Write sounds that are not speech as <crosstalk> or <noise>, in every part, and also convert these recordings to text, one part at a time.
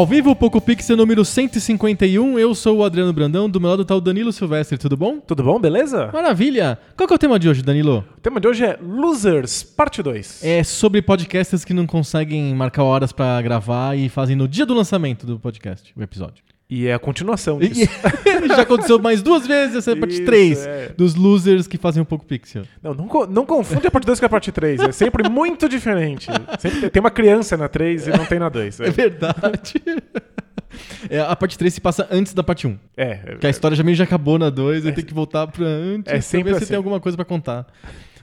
Ao vivo, Poco Pixel número 151, eu sou o Adriano Brandão, do meu lado tá o Danilo Silvestre, tudo bom? Tudo bom, beleza? Maravilha! Qual que é o tema de hoje, Danilo? O tema de hoje é Losers, parte 2. É sobre podcasters que não conseguem marcar horas pra gravar e fazem no dia do lançamento do podcast, o episódio. E é a continuação E- disso. <laughs> Já aconteceu mais duas vezes, essa é a parte Isso, 3 é. dos losers que fazem um pouco pixel. Não, não, não confunde a parte 2 com a parte 3. É sempre muito diferente. Sempre tem uma criança na 3 e não tem na 2. É verdade. É, a parte 3 se passa antes da parte 1. É, Que a história já meio já acabou na 2, aí tem que voltar pra antes é pra sempre ver se assim. tem alguma coisa pra contar.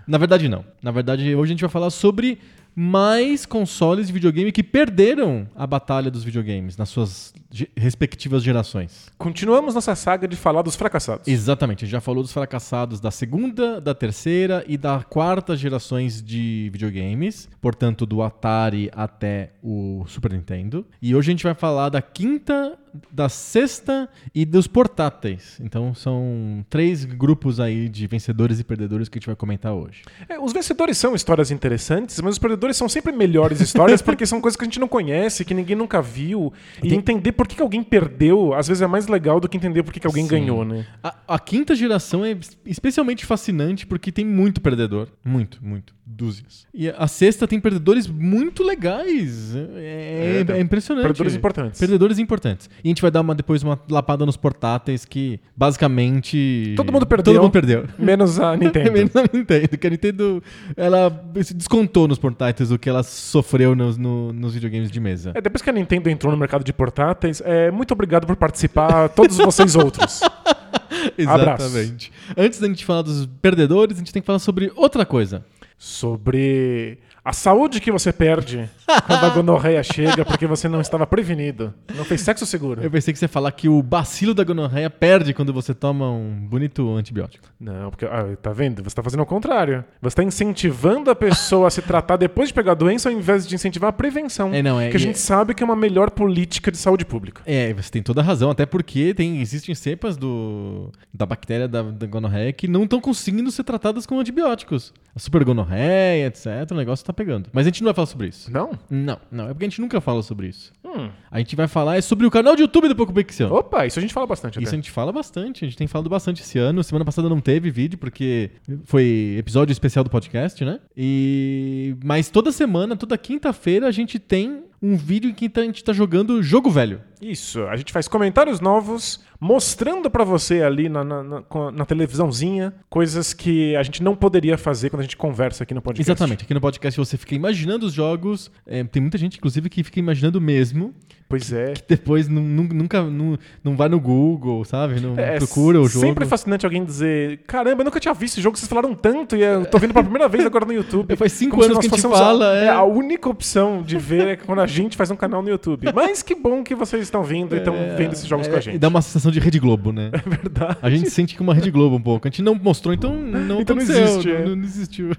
Na verdade, não. Na verdade, hoje a gente vai falar sobre mais consoles de videogame que perderam a batalha dos videogames nas suas ge- respectivas gerações. continuamos nossa saga de falar dos fracassados. Exatamente, a gente já falou dos fracassados da segunda, da terceira e da quarta gerações de videogames, portanto, do Atari até o Super Nintendo. E hoje a gente vai falar da quinta, da sexta e dos portáteis. Então são três grupos aí de vencedores e perdedores que a gente vai comentar hoje. É, os vencedores são histórias interessantes, mas os perdedores são sempre melhores histórias porque são coisas que a gente não conhece, que ninguém nunca viu. E entender por que, que alguém perdeu, às vezes é mais legal do que entender por que, que alguém Sim. ganhou, né? A, a quinta geração é especialmente fascinante porque tem muito perdedor. Muito, muito. Dúzias. E a sexta tem perdedores muito legais. É, É, é impressionante. Perdedores importantes. Perdedores importantes. E a gente vai dar uma, depois uma lapada nos portáteis que, basicamente... Todo mundo perdeu. Todo mundo perdeu. Menos a <laughs> Nintendo. Menos a Nintendo. Que a Nintendo, ela se descontou nos portáteis o que ela sofreu nos, no- nos videogames de mesa. É, depois que a Nintendo entrou no mercado de portáteis, é, muito obrigado por participar, todos vocês outros. <laughs> Exatamente. Antes da gente falar dos perdedores, a gente tem que falar sobre outra coisa. Sobre a saúde que você perde quando a gonorreia chega porque você não estava prevenido. Não fez sexo seguro. Eu pensei que você ia falar que o bacilo da gonorreia perde quando você toma um bonito antibiótico. Não, porque, ah, tá vendo? Você está fazendo o contrário. Você está incentivando a pessoa a se tratar depois de pegar a doença ao invés de incentivar a prevenção. É, não, é- que a gente sabe que é uma melhor política de saúde pública. É, você tem toda a razão, até porque tem, existem cepas do, da bactéria da, da gonorreia que não estão conseguindo ser tratadas com antibióticos. A super gonorreia, etc. O negócio tá pegando. Mas a gente não vai falar sobre isso. Não? Não, não. É porque a gente nunca fala sobre isso. Hum. A gente vai falar é sobre o canal de YouTube do Poco Pixel. Opa, isso a gente fala bastante Isso a gente fala bastante, a gente tem falado bastante esse ano. Semana passada não teve vídeo, porque foi episódio especial do podcast, né? E... Mas toda semana, toda quinta-feira, a gente tem um vídeo em que a gente tá jogando jogo velho. Isso, a gente faz comentários novos, mostrando pra você ali na, na, na- na televisãozinha coisas que a gente não poderia fazer quando a gente conversa aqui no podcast. Exatamente, aqui no podcast você fica imaginando os jogos. é, tem muita gente, inclusive, que fica imaginando mesmo. Pois é. Depois nu- nu- nunca não, não vai no Google, sabe? Não É, procura o jogo. Sempre é fascinante alguém dizer: Caramba, eu nunca tinha visto esse jogo, vocês falaram tanto e eu tô vendo pela primeira vez agora no YouTube. É, faz cinco Como anos que a gente fala, é. A única opção de ver é quando a gente faz um canal no YouTube. Mas que bom que vocês estão vindo e estão vendo esses jogos É, com a E gente. dá uma sensação de Rede Globo, né? <laughs> É verdade. A gente sente que uma Rede Globo um pouco. A gente não mostrou, então não Então não existe, é. não, não existiu.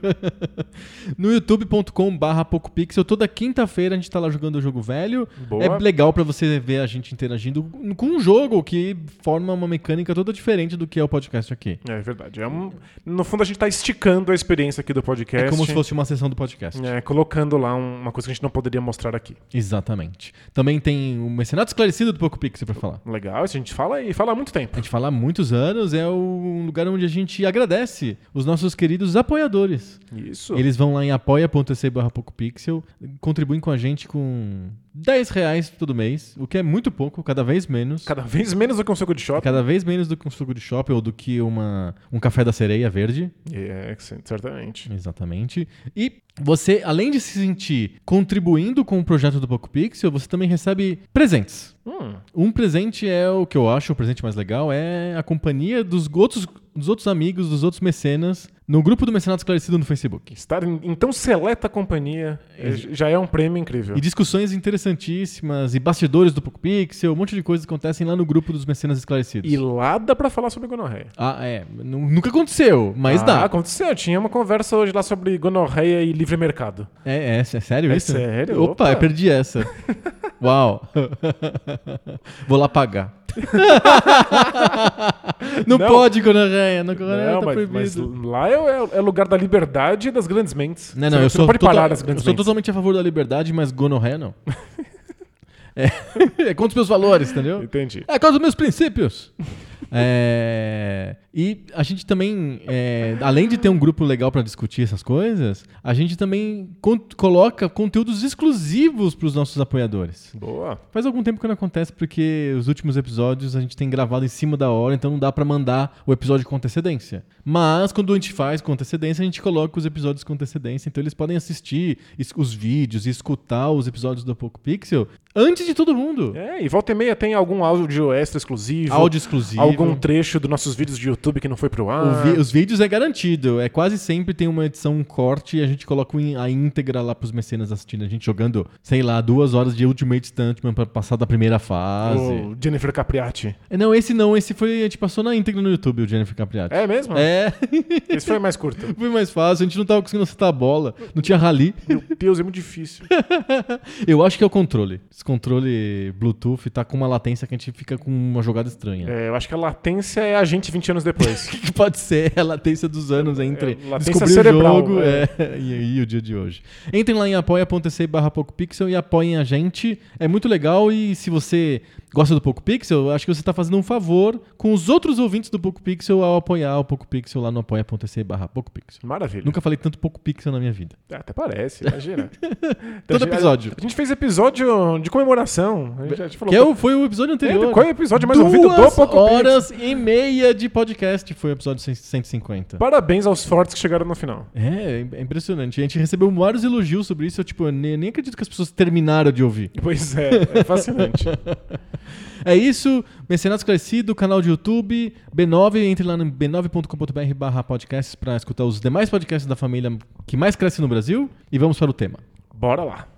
<laughs> no youtube.com barra PocoPixel, toda quinta-feira a gente tá lá jogando o jogo velho. Boa. É legal pra você ver a gente interagindo com um jogo que forma uma mecânica toda diferente do que é o podcast aqui. É verdade. É um- No fundo, a gente tá esticando a experiência aqui do podcast. É como se fosse uma sessão do podcast. É, colocando lá um- uma coisa que a gente não poderia mostrar aqui. Exatamente. Também tem o Mecenato Esclarecido do PocoPixel pra falar. Legal, isso a gente fala e fala há muito a tempo. gente fala há muitos anos, é um lugar onde a gente agradece os nossos queridos apoiadores. Isso. Eles vão lá em apoia.se barra PocoPixel, contribuem com a gente com 10 reais todo mês, o que é muito pouco, cada vez menos. Cada vez menos do que um suco de shopping. Cada vez menos do que um suco de shopping ou do que uma, um café da sereia verde. É, certamente. Exatamente. E você, além de se sentir contribuindo com o projeto do Poco Pixel, você também recebe presentes. Hum, Um presente é o que eu acho o presente mais legal, é a companhia dos outros, dos outros amigos, dos outros mecenas, no grupo do Mecenato Esclarecido no Facebook. estar em, tão seleta companhia é, já é um prêmio incrível. E discussões interessantíssimas, e bastidores do Poco Pixel, um monte de coisas acontecem lá no grupo dos Mecenas Esclarecidos. E lá dá pra falar sobre gonorreia. Ah, é. Nu- Nunca aconteceu, mas ah, dá. aconteceu. Tinha uma conversa hoje lá sobre gonorreia e livre mercado. É, é, é sério É isso? sério? Opa, Opa. perdi essa. <laughs> Uau. <laughs> Vou lá pagar. Não, Não. pode, gonorreia. Não, gonorreia Não, tá mas, mas proibido. lá é, é lugar da liberdade e das grandes mentes. Não, não, eu sou, pode total- parar as eu grandes sou mentes. totalmente a favor da liberdade, mas gonorreia não. <laughs> é, <laughs> é contra os meus valores, entendeu? Entendi. É contra os meus princípios. É, e a gente também, é, além de ter um grupo legal pra discutir essas coisas, a gente também coloca conteúdos exclusivos pros nossos apoiadores. Boa. Faz algum tempo que não acontece porque os últimos episódios a gente tem gravado em cima da hora, então não dá pra mandar o episódio com antecedência. Mas quando a gente faz com antecedência, a gente coloca os episódios com antecedência, então eles podem assistir os vídeos e escutar os episódios do Poco Pixel antes de todo mundo. É, e volta e meia tem algum áudio extra exclusivo. Áudio exclusivo. Algum trecho dos nossos vídeos de YouTube que não foi pro ar. vi- os vídeos é garantido. É quase sempre tem uma edição um corte e a gente coloca a íntegra lá pros mecenas assistindo. A gente jogando, sei lá, duas horas de Ultimate Stuntman pra passar da primeira fase. O Jennifer Capriati. É, Não, esse não. Esse foi. A gente passou na íntegra no YouTube, o Jennifer Capriati. É mesmo? É, <laughs> Esse foi mais curto. <laughs> foi mais fácil. A gente não tava conseguindo acertar a bola. Não tinha rally. Meu Deus, é muito difícil. <laughs> Eu acho que é o controle. Esse controle Bluetooth tá com uma latência que a gente fica com uma jogada estranha. É, eu acho que latência é a gente 20 anos depois. <laughs> que pode ser a latência dos anos entre É, descobrir cerebral, o jogo é. é, <laughs> e, e o dia de hoje. Entrem lá em apoia.se barra PocoPixel e apoiem a gente. É muito legal e se você gosta do PocoPixel, eu acho que você está fazendo um favor com os outros ouvintes do PocoPixel ao apoiar o PocoPixel lá no apoia.se barra PocoPixel. Maravilha. Nunca falei tanto PocoPixel na minha vida. É, Até parece, imagina. <laughs> Todo episódio. A, gente fez episódio de comemoração. A gente, a gente falou, Que é foi o episódio anterior. É, qual é o episódio mais Duas ouvido do PocoPixel? horas e meia de podcast foi o episódio 150. Parabéns aos fortes que chegaram no final. É, é impressionante. A gente recebeu vários elogios sobre isso. Eu, tipo, eu nem, nem acredito que as pessoas terminaram de ouvir. Pois é, é fascinante. <laughs> É isso. Mecenato Esclarecido, canal de YouTube, B9. Entre lá no b9.com.br barra podcasts para escutar os demais podcasts da família que mais cresce no Brasil. E vamos para o tema. Bora lá.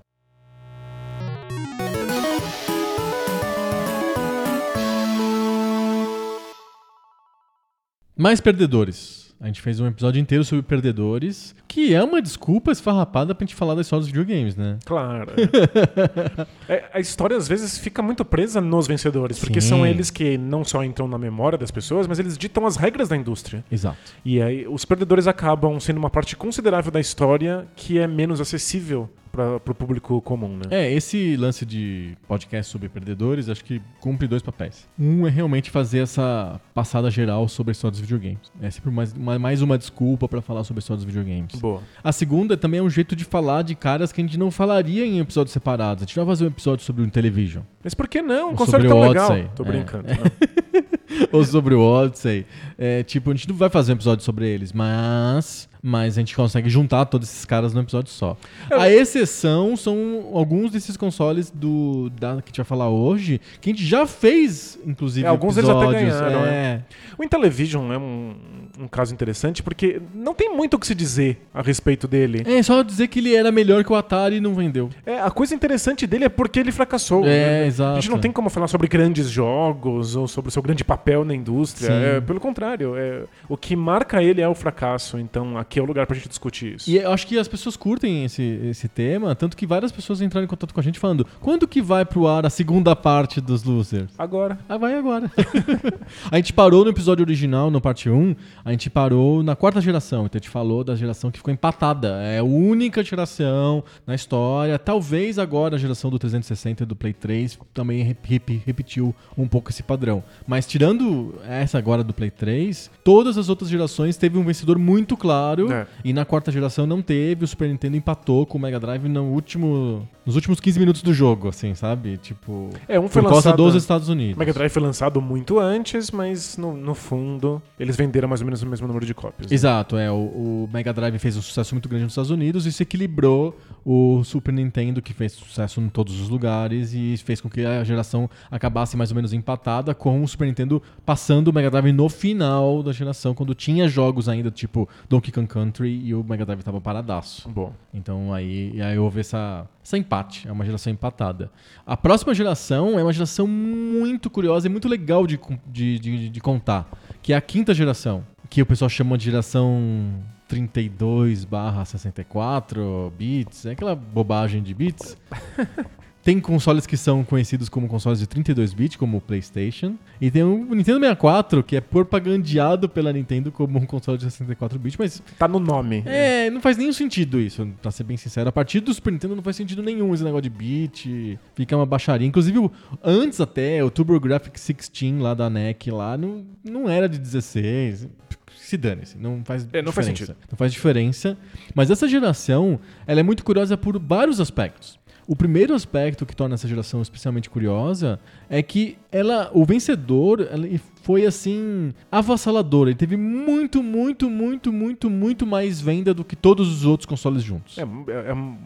Mais perdedores. A gente fez um episódio inteiro sobre perdedores, que é uma desculpa esfarrapada pra gente falar da história dos videogames, né? Claro. é. <laughs> É, a história às vezes fica muito presa nos vencedores, porque Sim. são eles que não só entram na memória das pessoas, mas eles ditam as regras da indústria. Exato. E aí os perdedores acabam sendo uma parte considerável da história que é menos acessível para o público comum, né? É, esse lance de podcast sobre perdedores, acho que cumpre dois papéis. Um é realmente fazer essa passada geral sobre a história dos videogames. É sempre mais uma, mais uma desculpa pra falar sobre a história dos videogames. Boa. A segunda também é um jeito de falar de caras que a gente não falaria em episódios separados. A gente vai fazer um episódio sobre o Television. Mas por que não? Um sobre tão o legal. Odyssey. Tô É. brincando. <laughs> ou sobre o Odyssey. É, tipo, a gente não vai fazer um episódio sobre eles, mas, mas a gente consegue juntar todos esses caras num episódio só. A exceção são alguns desses consoles do da, que a gente vai falar hoje, que a gente já fez, inclusive, É, alguns deles até episódios. ganharam, é. O Intellivision é um, um caso interessante porque não tem muito o que se dizer a respeito dele. É só dizer que ele era melhor que o Atari e não vendeu. É, a coisa interessante dele é porque ele fracassou. É, né? exato. A gente não tem como falar sobre grandes jogos ou sobre o seu grande papel na indústria. É, pelo contrário, é, o que marca ele é o fracasso. Então, a- aqui é o lugar pra gente discutir isso. E eu acho que as pessoas curtem esse, esse tema, tanto que várias pessoas entraram em contato com a gente falando: quando que vai pro ar a segunda parte dos Losers? Agora. Ah, vai agora. <laughs> a gente parou no episódio original, no parte 1, a gente parou na quarta geração. Então a gente falou da geração que ficou empatada. É a única geração na história. Talvez agora a geração do 360 e do Play 3 também rep- rep- repetiu um pouco esse padrão. Mas tirando essa agora do Play 3, todas as outras gerações teve um vencedor muito claro. É. E na quarta geração não teve. O Super Nintendo empatou com o Mega Drive no último, nos últimos 15 minutos do jogo, assim, sabe? Tipo, É, um foi por causa lançado. dos Estados Unidos. O Mega Drive foi lançado muito antes, mas no, no fundo eles venderam mais ou menos o mesmo número de cópias. né? Exato, é. O, o Mega Drive fez um sucesso muito grande nos Estados Unidos e se equilibrou o Super Nintendo, que fez sucesso em todos os lugares e fez com que a geração acabasse mais ou menos empatada, com o Super Nintendo passando o Mega Drive no final da geração, quando tinha jogos ainda tipo Donkey Kong Country e o Mega Drive tava paradaço. Bom. Então aí, aí houve essa, essa empate, é uma geração empatada. A próxima geração é uma geração muito curiosa e muito legal de, de, de, de contar, que é a quinta geração, que o pessoal chama de geração 32 barra 64 bits, é aquela bobagem de bits. <laughs> Tem consoles que são conhecidos como consoles de 32 bits, como o PlayStation, e tem o Nintendo 64, que é propagandeado pela Nintendo como um console de 64 bits, mas Tá no nome. é, não faz nenhum sentido isso, pra ser bem sincero. A partir do Super Nintendo não faz sentido nenhum esse negócio de bit, fica uma baixaria. Inclusive, o- antes até, o TurboGrafx 16 lá da NEC lá, não, não era de 16. Se dane-se, não faz É, não faz diferença. sentido. Não faz diferença. Mas essa geração, ela é muito curiosa por vários aspectos. O primeiro aspecto que torna essa geração especialmente curiosa é que ela, o vencedor ele foi assim avassalador. Ele teve muito, muito, muito, muito, muito mais venda do que todos os outros consoles juntos. É, é- é um,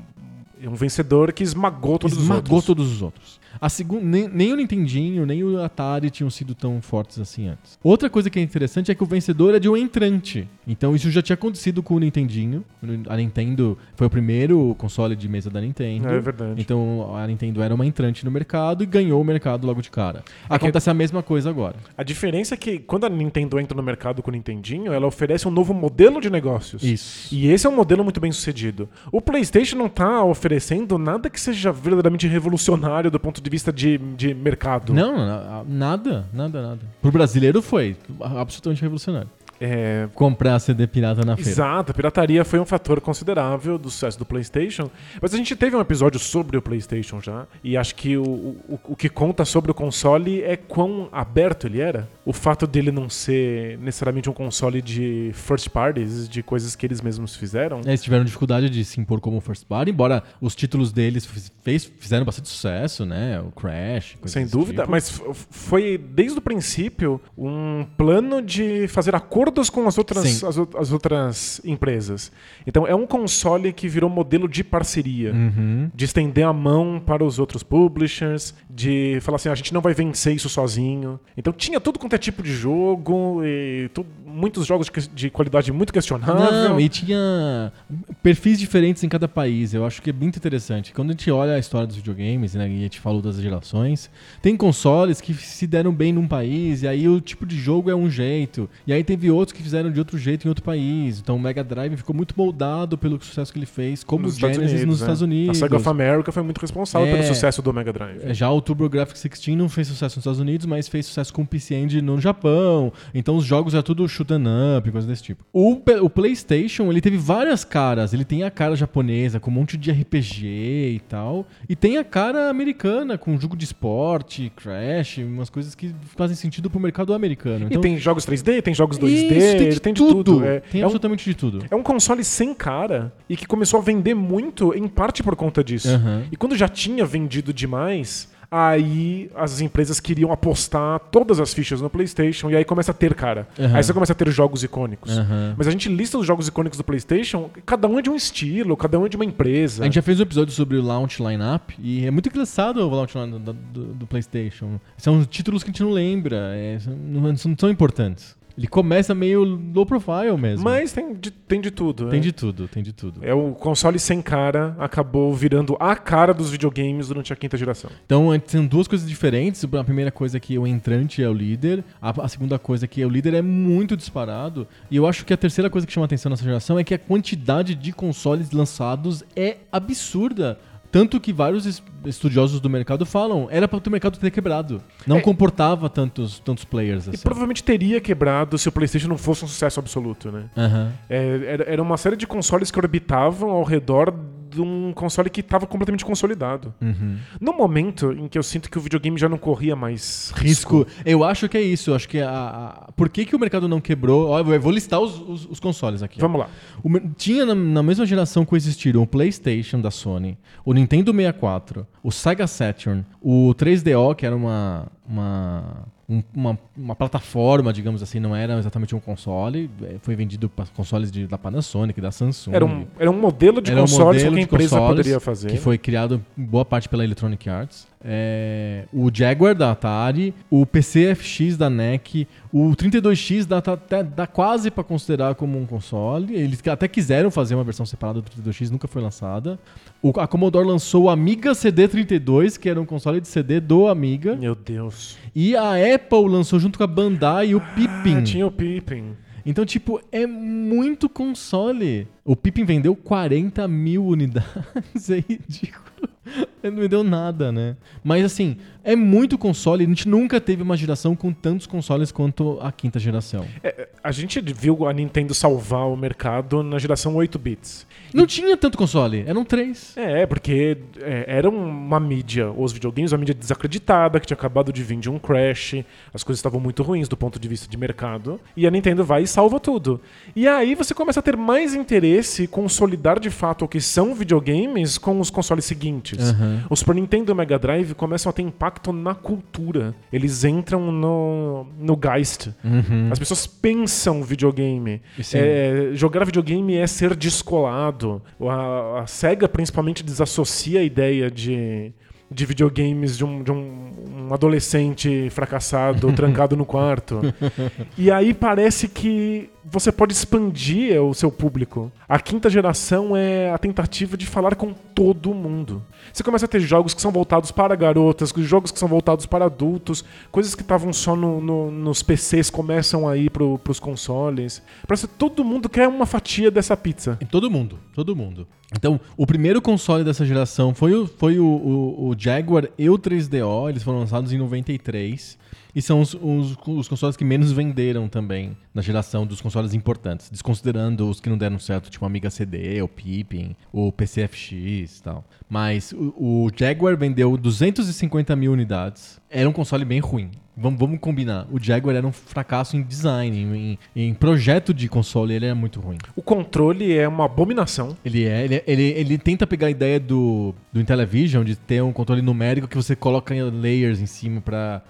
é vencedor que esmagou todos Esmagou os outros. todos os outros. A segun- nem, nem o Nintendinho, nem o Atari tinham sido tão fortes assim antes. Outra coisa que é interessante é que o vencedor é de um entrante. Então isso já tinha acontecido com o Nintendinho. A Nintendo foi o primeiro console de mesa da Nintendo. É verdade. Então a Nintendo era uma entrante no mercado e ganhou o mercado logo de cara. É Acontece a mesma coisa agora. A diferença é que quando a Nintendo entra no mercado com o Nintendinho, ela oferece um novo modelo de negócios. Isso. E esse é um modelo muito bem sucedido. O PlayStation não tá oferecendo nada que seja verdadeiramente revolucionário do ponto de vista de, de mercado. Não, na- nada, nada, nada. Pro brasileiro foi absolutamente revolucionário. É, Comprar CD pirata na feira. Exato, a pirataria foi um fator considerável do sucesso do PlayStation. Mas a gente teve um episódio sobre o PlayStation já, e acho que o, o, o que conta sobre o console é quão aberto ele era. O fato dele não ser necessariamente um console de first parties, de coisas que eles mesmos fizeram. É, Eles tiveram dificuldade de se impor como first party, embora os títulos deles fez- fizeram bastante sucesso, né? O Crash, coisas Sem dúvida, tipo. mas foi desde o princípio um plano de fazer acordos com as outras, as, as outras empresas. Então é um console que virou modelo de parceria. Uhum. De estender a mão para os outros publishers, de falar assim, "Ah, a gente não vai vencer isso sozinho. Então tinha tudo quanto tipo de jogo, e tu- muitos jogos de, de qualidade muito questionável. Não, e tinha perfis diferentes em cada país. Eu acho que é muito interessante. Quando a gente olha a história dos videogames, né, e a gente falou das gerações, tem consoles que se deram bem num país, e aí o tipo de jogo é um jeito. E aí teve outros que fizeram de outro jeito em outro país. Então o Mega Drive ficou muito moldado pelo sucesso que ele fez, como o Nos Estados Genesis Unidos, nos é. Estados Unidos. A Sega of America foi muito responsável É. pelo sucesso do Mega Drive. Já o TurboGrafx 16 não fez sucesso nos Estados Unidos, mas fez sucesso com o PC Engine no Japão. Então os jogos é tudo 'em up, coisa desse tipo. O, o PlayStation, ele teve várias caras. Ele tem a cara japonesa com um monte de RPG e tal, e tem a cara americana com jogo de esporte, Crash, umas coisas que fazem sentido pro mercado americano. Então, e tem jogos 3D, tem jogos 2D, Isso, tem de tem de tudo. tudo. É, Tem é um, absolutamente de tudo. é um console sem cara e que começou a vender muito, em parte por conta disso. Aham. E quando já tinha vendido demais, aí as empresas queriam apostar todas as fichas no PlayStation e aí começa a ter cara. Aham. Aí você começa a ter jogos icônicos. Aham. Mas a gente lista os jogos icônicos do PlayStation, cada um é de um estilo, cada um é de uma empresa. A gente já fez um episódio sobre o launch lineup e é muito engraçado o launch lineup do, do- do PlayStation. São títulos que a gente não lembra, é, são- não, não são importantes. Ele começa meio low profile mesmo. Mas tem de, tem de tudo. tem é. de tudo, tem de tudo. É o console sem cara acabou virando a cara dos videogames durante a quinta geração. Então, é, são duas coisas diferentes. A primeira coisa é que o entrante é o líder. A, a segunda coisa é que o líder é muito disparado. E eu acho que a terceira coisa que chama atenção nessa geração é que a quantidade de consoles lançados é absurda. Tanto que vários es- estudiosos do mercado falam, era para o mercado ter quebrado. Não É. comportava tantos, tantos players E assim. provavelmente teria quebrado se o PlayStation não fosse um sucesso absoluto, né? Aham. É, era, era uma série de consoles que orbitavam ao redor de um console que estava completamente consolidado. Uhum. No momento em que eu sinto que o videogame já não corria mais Risco. Eu acho que é isso. Eu acho que a, a- por que, que o mercado não quebrou? Ó, eu vou listar os, os- os consoles aqui. Vamos lá. O tinha na, na mesma geração coexistiram o PlayStation da Sony, o Nintendo 64, o Sega Saturn, o 3DO, que era uma, uma, um- uma, uma plataforma, digamos assim, não era exatamente um console. eh, Foi vendido para consoles de, da Panasonic, da Samsung. Era um, era um modelo de Era um console que a modelo empresa consoles poderia fazer. Que foi criado em boa parte pela Electronic Arts. É, o Jaguar da Atari, o PCFX da NEC, o 32X dá, tá até- dá quase para considerar como um console. Eles até quiseram fazer uma versão separada do 32X, nunca foi lançada. O, a Commodore lançou o Amiga CD32, que era um console de CD do Amiga. Meu Deus. E a Apple lançou junto com a Bandai o Pippin. Ah, tinha o Pippin. Então, tipo, é muito console. O Pippin vendeu 40 mil unidades. <laughs> É ridículo. Ele não vendeu nada, né? Mas assim, é muito console. A gente nunca teve uma geração com tantos consoles quanto a quinta geração. É, a gente viu a Nintendo salvar o mercado na geração 8 bits. Não tinha tanto console, eram três. É, porque é, era uma mídia, os videogames, uma mídia desacreditada, que tinha acabado de vir de um crash, as coisas estavam muito ruins do ponto de vista de mercado, e a Nintendo vai e salva tudo. E aí você começa a ter mais interesse em consolidar de fato o que são videogames com os consoles seguintes. Aham. O Super Nintendo e o Mega Drive começam a ter impacto na cultura. Eles entram no, no Geist. Uhum. As pessoas pensam videogame. É, jogar videogame é ser descolado. A, a SEGA principalmente desassocia a ideia de, de videogames de, um, de um, um adolescente fracassado, <laughs> trancado no quarto. E aí parece que você pode expandir o seu público. A quinta geração é a tentativa de falar com todo mundo. Você começa a ter jogos que são voltados para garotas, jogos que são voltados para adultos, coisas que estavam só no- no- nos PCs começam a ir pro, pros consoles. Parece que todo mundo quer uma fatia dessa pizza. Todo mundo, todo mundo. Então, o primeiro console dessa geração foi o, foi o, o- o Jaguar e o 3DO, eles foram lançados em 93. E são os, os, os consoles que menos venderam também na geração dos consoles importantes, desconsiderando os que não deram certo, tipo o Amiga CD, o Pippin, o PCFX e tal. Mas o, o Jaguar vendeu 250 mil unidades. Era um console bem ruim. Vamos, vamos combinar. O Jaguar era um fracasso em design, em, em projeto de console, ele era muito ruim. O controle é uma abominação. Ele é, ele, ele, ele tenta pegar a ideia do, do Intellivision de ter um controle numérico que você coloca em layers em cima pra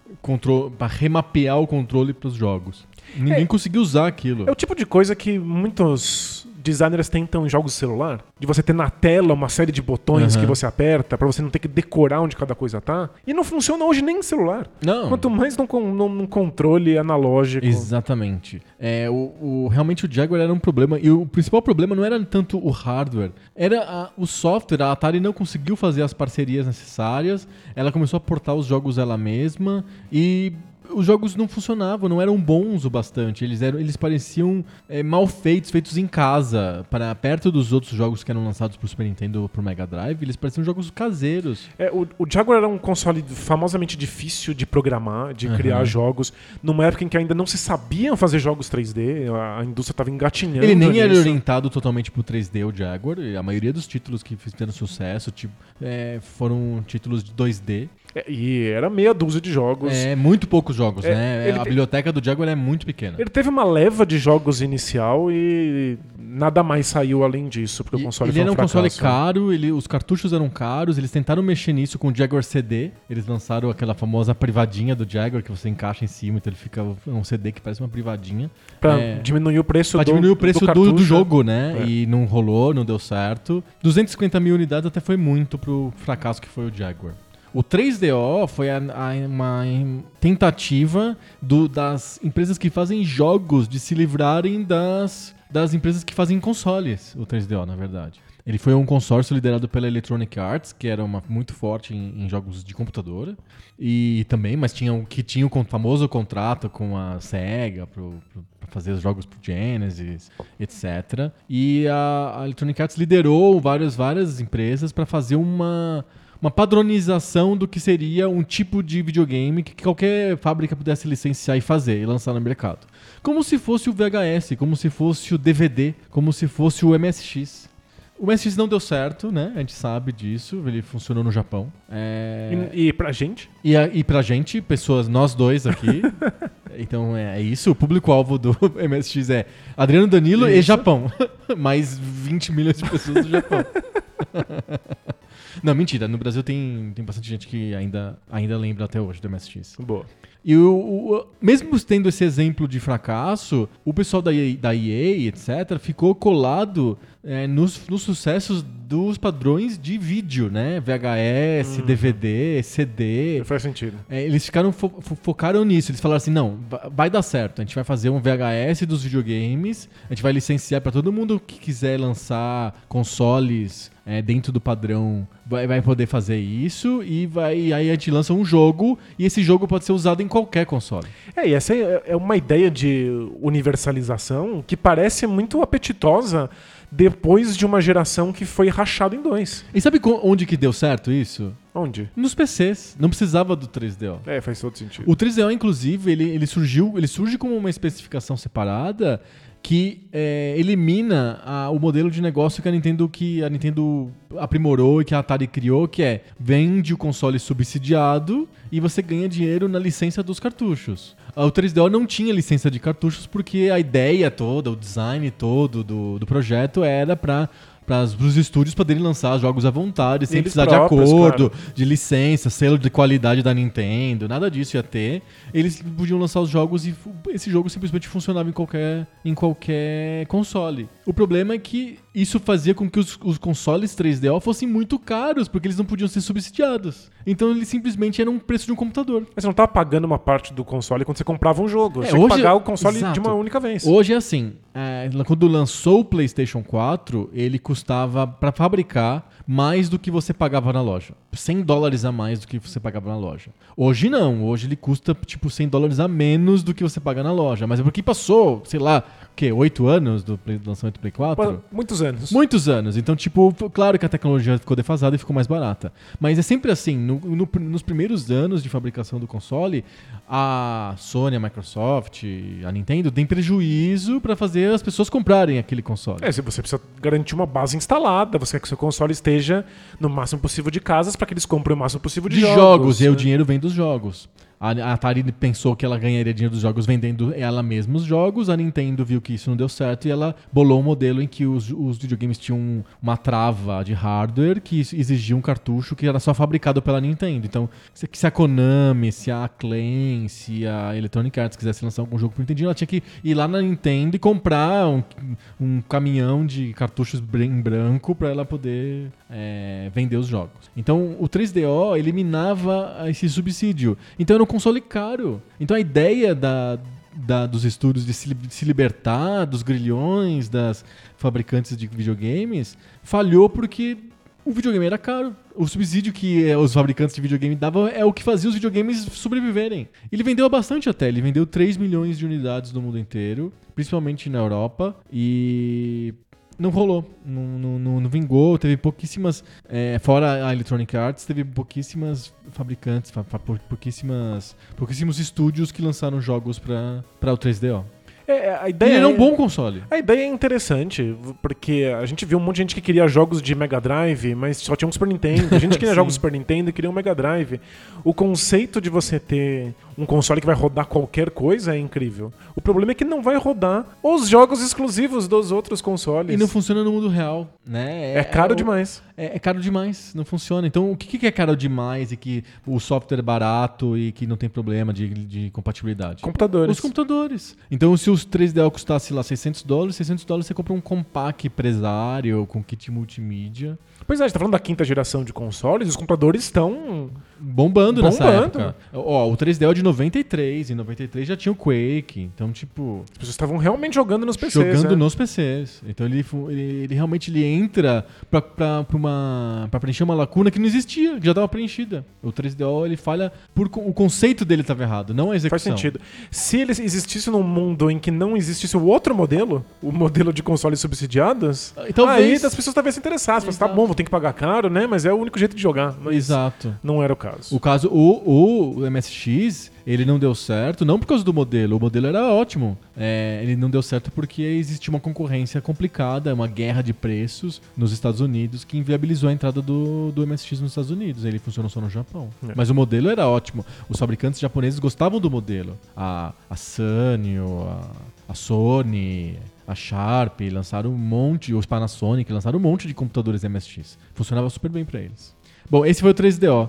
remapear o controle pros jogos. Ninguém É. conseguiu usar aquilo. É o tipo de coisa que muitos designers tentam em jogos de celular. De você ter na tela uma série de botões Aham. que você aperta pra você não ter que decorar onde cada coisa tá. E não funciona hoje nem em celular. Não. Quanto mais num, num- num controle analógico. Exatamente. É, o, o- realmente o Jaguar era um problema. E o principal problema não era tanto o hardware, era a- o software. A Atari não conseguiu fazer as parcerias necessárias. Ela começou a portar os jogos ela mesma e os jogos não funcionavam, não eram bons o bastante. Eles, eram, eles pareciam é, mal feitos, feitos em casa. Para perto dos outros jogos que eram lançados pro Super Nintendo ou pro Mega Drive, eles pareciam jogos caseiros. É, o, o Jaguar era um console famosamente difícil de programar, de Aham. criar jogos, numa época em que ainda não se sabiam fazer jogos 3D, a, a indústria estava engatinhando. Ele nem era nisso. orientado totalmente pro 3D, o Jaguar. e A maioria dos títulos que fizeram sucesso tipo, é, foram títulos de 2D. É, e era meia dúzia de jogos. É, muito poucos jogos, É, né? ele A biblioteca do Jaguar é muito pequena. Ele teve uma leva de jogos inicial e nada mais saiu além disso, porque E- o console ele foi era um console caro, ele, os cartuchos eram caros, eles tentaram mexer nisso com o Jaguar CD. Eles lançaram aquela famosa privadinha do Jaguar que você encaixa em cima, então ele fica um CD que parece uma privadinha. Pra É. diminuir o preço Pra do diminuir o preço do, do, cartucho. jogo, né? É. E não rolou, não deu certo. 250 mil unidades até foi muito pro fracasso que foi o Jaguar. O 3DO foi a- a- uma tentativa do- das empresas que fazem jogos de se livrarem das, das empresas que fazem consoles, o 3DO, na verdade. Ele foi um consórcio liderado pela Electronic Arts, que era uma, muito forte em, em jogos de computador. E também, mas tinha, que tinha o famoso contrato com a SEGA para fazer os jogos pro Genesis, etc. E a, a Electronic Arts liderou várias, várias empresas para fazer uma, uma padronização do que seria um tipo de videogame que qualquer fábrica pudesse licenciar e fazer e lançar no mercado. Como se fosse o VHS, como se fosse o DVD, como se fosse o MSX. O MSX não deu certo, né? A gente sabe disso. Ele funcionou no Japão. É... E, e pra gente? E, a- e pra gente, pessoas, nós dois aqui. <laughs> então é, é isso. O público-alvo do <laughs> MSX é Adriano Danilo e Isso. Japão. <laughs> Mais 20 milhões de pessoas do Japão. Não, mentira. No Brasil tem, tem bastante gente que ainda, ainda lembra até hoje do MSX. Boa. E o, o- mesmo tendo esse exemplo de fracasso, o pessoal da EA, da EA, etc., ficou colado é, nos, nos sucessos dos padrões de vídeo, né? VHS, DVD, CD. Faz sentido. É, eles ficaram fo- fo- focaram nisso. Eles falaram assim: não, va- vai dar certo. A gente vai fazer um VHS dos videogames. A gente vai licenciar para todo mundo que quiser lançar consoles é, dentro do padrão. Vai, vai poder fazer isso e vai aí a gente lança um jogo e esse jogo pode ser usado em qualquer console. É, e essa é é uma ideia de universalização que parece muito apetitosa depois de uma geração que foi rachada em dois. E sabe onde que deu certo isso? Onde? Nos PCs. Não precisava do 3DO. É, faz todo sentido. O 3DO, inclusive, ele, ele surgiu, ele surge como uma especificação separada que é, elimina a- o modelo de negócio que a Nintendo que a Nintendo aprimorou e que a Atari criou, que é vende o console subsidiado e você ganha dinheiro na licença dos cartuchos. O 3DO não tinha licença de cartuchos porque a ideia toda, o design todo do, do projeto era para para os estúdios poderem lançar jogos à vontade, sem Eles precisar próprios, de acordo, claro. de licença, selo de qualidade da Nintendo, nada disso ia ter. Eles podiam lançar os jogos e esse jogo simplesmente funcionava em qualquer, em qualquer console. O problema é que isso fazia com que os, os consoles 3DO fossem muito caros, porque eles não podiam ser subsidiados. Então eles simplesmente eram um preço de um computador. Mas você não tava pagando uma parte do console quando você comprava um jogo. É, você que hoje- pagar o console Exato. de uma única vez. Hoje é assim, é, quando lançou o PlayStation 4, ele custava para fabricar mais do que você pagava na loja. 100 dólares a mais do que você pagava na loja. Hoje não, hoje ele custa tipo 100 dólares a menos do que você paga na loja. Mas é porque passou, sei lá, o quê? 8 anos do, Play- do lançamento do Play 4? Muitos anos. Muitos anos. Então, tipo, claro que a tecnologia ficou defasada e ficou mais barata. Mas é sempre assim, no- no- nos primeiros anos de fabricação do console, a Sony, a Microsoft, a Nintendo tem prejuízo para fazer as pessoas comprarem aquele console. É, se você precisa garantir uma base instalada, você quer que o seu console esteja no máximo possível de casas para que eles comprem o máximo possível de, de jogos, e aí o né? dinheiro vem dos jogos. A Atari pensou que ela ganharia dinheiro dos jogos vendendo ela mesma os jogos, a Nintendo viu que isso não deu certo e ela bolou um modelo em que os, os videogames tinham uma trava de hardware que exigia um cartucho que era só fabricado pela Nintendo. Então, se, se a Konami, se a Acclaim, se a Electronic Arts quisesse lançar algum jogo pro Nintendo, ela tinha que ir lá na Nintendo e comprar um, um caminhão de cartuchos em branco para ela poder é, vender os jogos. Então o 3DO eliminava esse subsídio. Então era um console caro. Então a ideia da, da- dos estúdios de se, de se libertar dos grilhões das fabricantes de videogames falhou porque o videogame era caro. O subsídio que eh, os fabricantes de videogame davam é o que fazia os videogames sobreviverem. Ele vendeu bastante até, ele vendeu 3 milhões de unidades no mundo inteiro, principalmente na Europa, e não rolou, não, não, não- não vingou, teve pouquíssimas, eh, fora a Electronic Arts, teve pouquíssimas fabricantes, fa- fa- pou- pouquíssimas, pouquíssimos estúdios que lançaram jogos para o 3DO. É, a E ideia ele era um é- bom console. A ideia é interessante, porque a gente viu um monte de gente que queria jogos de Mega Drive, mas só tinha um Super Nintendo. A gente queria <laughs> jogos Super Nintendo e queria um Mega Drive. O conceito de você ter um console que vai rodar qualquer coisa é incrível. O problema é que não vai rodar os jogos exclusivos dos outros consoles. E não funciona no mundo real, né? É caro o- demais. É, é caro demais, não funciona. Então, o que, que é caro demais e que o software é barato e que não tem problema de, de compatibilidade? Computadores. Os computadores. Então, se os 3DO custasse lá 600 dólares, 600 dólares você compra um compact empresário com kit multimídia. Pois é, a gente tá falando da quinta geração de consoles, os computadores estão bombando, nessa Bombando. época. Ó, o 3DO é de 93, em 93 já tinha o Quake, então tipo, As pessoas estavam realmente jogando nos PCs. jogando né? nos PCs. Então ele, ele, ele realmente ele entra pra, pra, pra uma, pra preencher uma lacuna que não existia, que já estava preenchida. O 3DO ele falha por o conceito dele estava errado, não a execução. Faz sentido. Se ele existisse num mundo em que não existisse o outro modelo, o modelo de consoles subsidiados, E talvez- aí as pessoas talvez se interessassem. Tá bom, vou ter que pagar caro, né? Mas é o único jeito de jogar. Mas Exato. não era o caso. O caso, o, o MSX, ele não deu certo, não por causa do modelo, o modelo era ótimo. É, ele não deu certo porque existia uma concorrência complicada, uma guerra de preços nos Estados Unidos que inviabilizou a entrada do, do MSX nos Estados Unidos. Ele funcionou só no Japão. É. Mas o modelo era ótimo. Os fabricantes japoneses gostavam do modelo. A, a Sanyo, a, a Sony, a Sharp lançaram um monte, os Panasonic lançaram um monte de computadores MSX. Funcionava super bem pra eles. Bom, esse foi o 3DO.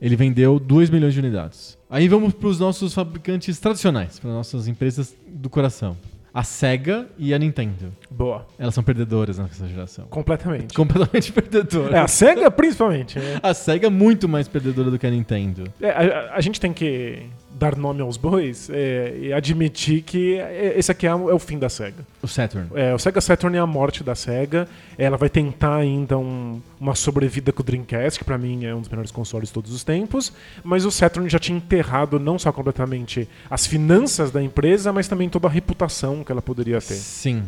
Ele vendeu 2 milhões de unidades. Aí vamos para os nossos fabricantes tradicionais, para nossas empresas do coração. A Sega e a Nintendo. Boa. Elas são perdedoras nessa geração. Completamente. <laughs> Completamente perdedoras. É, a SEGA principalmente. né? A Sega é muito mais perdedora do que a Nintendo. É, a, a gente tem que dar nome aos bois é, e admitir que esse aqui é, o é o fim da SEGA. O Saturn. É, o Sega Saturn é a morte da SEGA. Ela vai tentar ainda um- uma sobrevida com o Dreamcast, que pra mim é um dos melhores consoles de todos os tempos. Mas o Saturn já tinha enterrado não só completamente as finanças da empresa, mas também toda a reputação que ela poderia ter. Sim.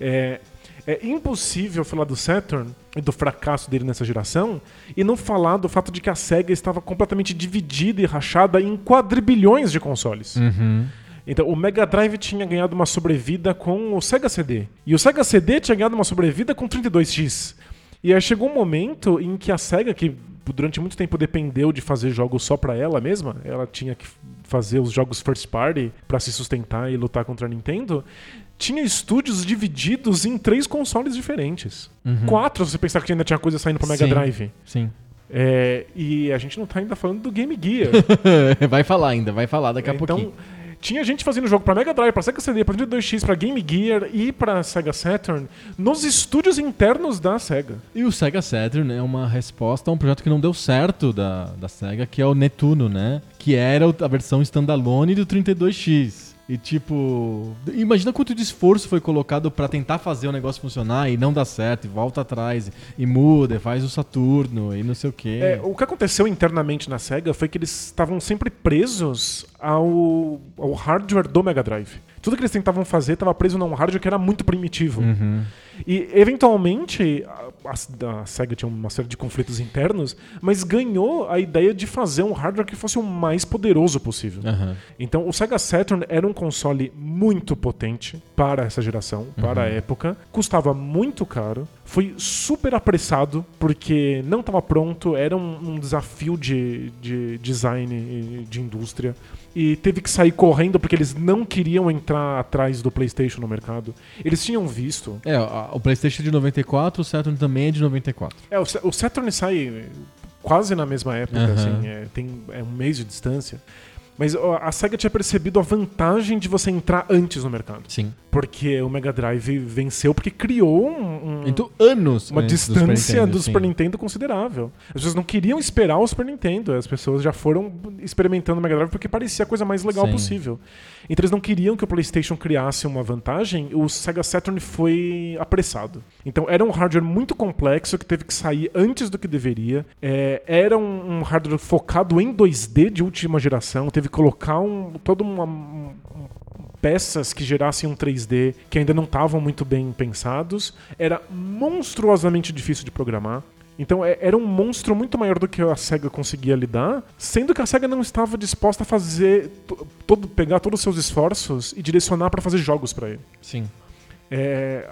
É, é impossível falar do Saturn e do fracasso dele nessa geração e não falar do fato de que a SEGA estava completamente dividida e rachada em quadrilhões de consoles. Uhum. Então, o Mega Drive tinha ganhado uma sobrevida com o Sega CD. E o Sega CD tinha ganhado uma sobrevida com 32X. E aí chegou um momento em que a Sega, que durante muito tempo dependeu de fazer jogos só pra ela mesma, ela tinha que fazer os jogos first party pra se sustentar e lutar contra a Nintendo, tinha estúdios divididos em três consoles diferentes. Quatro, se você pensar que ainda tinha coisa saindo pro Mega Uhum. Sim. Drive. Sim. É, e a gente não tá ainda falando do Game Gear. <laughs> vai falar ainda, vai falar daqui a então, pouquinho. tinha gente fazendo jogo pra Mega Drive, pra Sega CD, pra 32X, pra Game Gear e pra Sega Saturn nos estúdios internos da Sega. E o Sega Saturn é uma resposta a um projeto que não deu certo da, da Sega, que é o Netuno, né? Que era a versão standalone do 32X. E tipo, imagina quanto de esforço foi colocado pra tentar fazer o negócio funcionar e não dá certo, e volta atrás, e muda, e faz o Saturno, e não sei o quê. É, o que aconteceu internamente na Sega foi que eles estavam sempre presos ao, ao hardware do Mega Drive. Tudo que eles tentavam fazer estava preso num hardware que era muito primitivo. Uhum. E, eventualmente, a, a- SEGA tinha uma série de conflitos internos, mas ganhou a ideia de fazer um hardware que fosse o mais poderoso possível. Aham. Então, o Sega Saturn era um console muito potente para essa geração, para a época. Custava muito caro. Foi super apressado, porque não estava pronto. Era um, um desafio de, de design e de indústria. E teve que sair correndo porque eles não queriam entrar atrás do PlayStation no mercado. Eles tinham visto. É, o PlayStation é de 94, o Saturn também é de 94. É, o, Sa- o Saturn sai quase na mesma época, Aham. assim, é, tem é um mês de distância. Mas a SEGA tinha percebido a vantagem de você entrar antes no mercado. Sim. Porque o Mega Drive venceu porque criou um- um- Então, anos uma antes do distância Super Nintendo, do. Super Nintendo considerável. As pessoas não queriam esperar o Super Nintendo, as pessoas já foram experimentando o Mega Drive porque parecia a coisa mais legal Sim. possível. Então eles não queriam que o PlayStation criasse uma vantagem, o Sega Saturn foi apressado. Então era um hardware muito complexo que teve que sair antes do que deveria. É, era um, um hardware focado em 2D de última geração, teve que colocar um, todo uma, um- peças que gerassem um 3D que ainda não estavam muito bem pensados. Era monstruosamente difícil de programar. Então é- era um monstro muito maior do que a SEGA conseguia lidar, sendo que a SEGA não estava disposta a fazer to- todo, pegar todos os seus esforços e direcionar para fazer jogos para ele. Sim. É,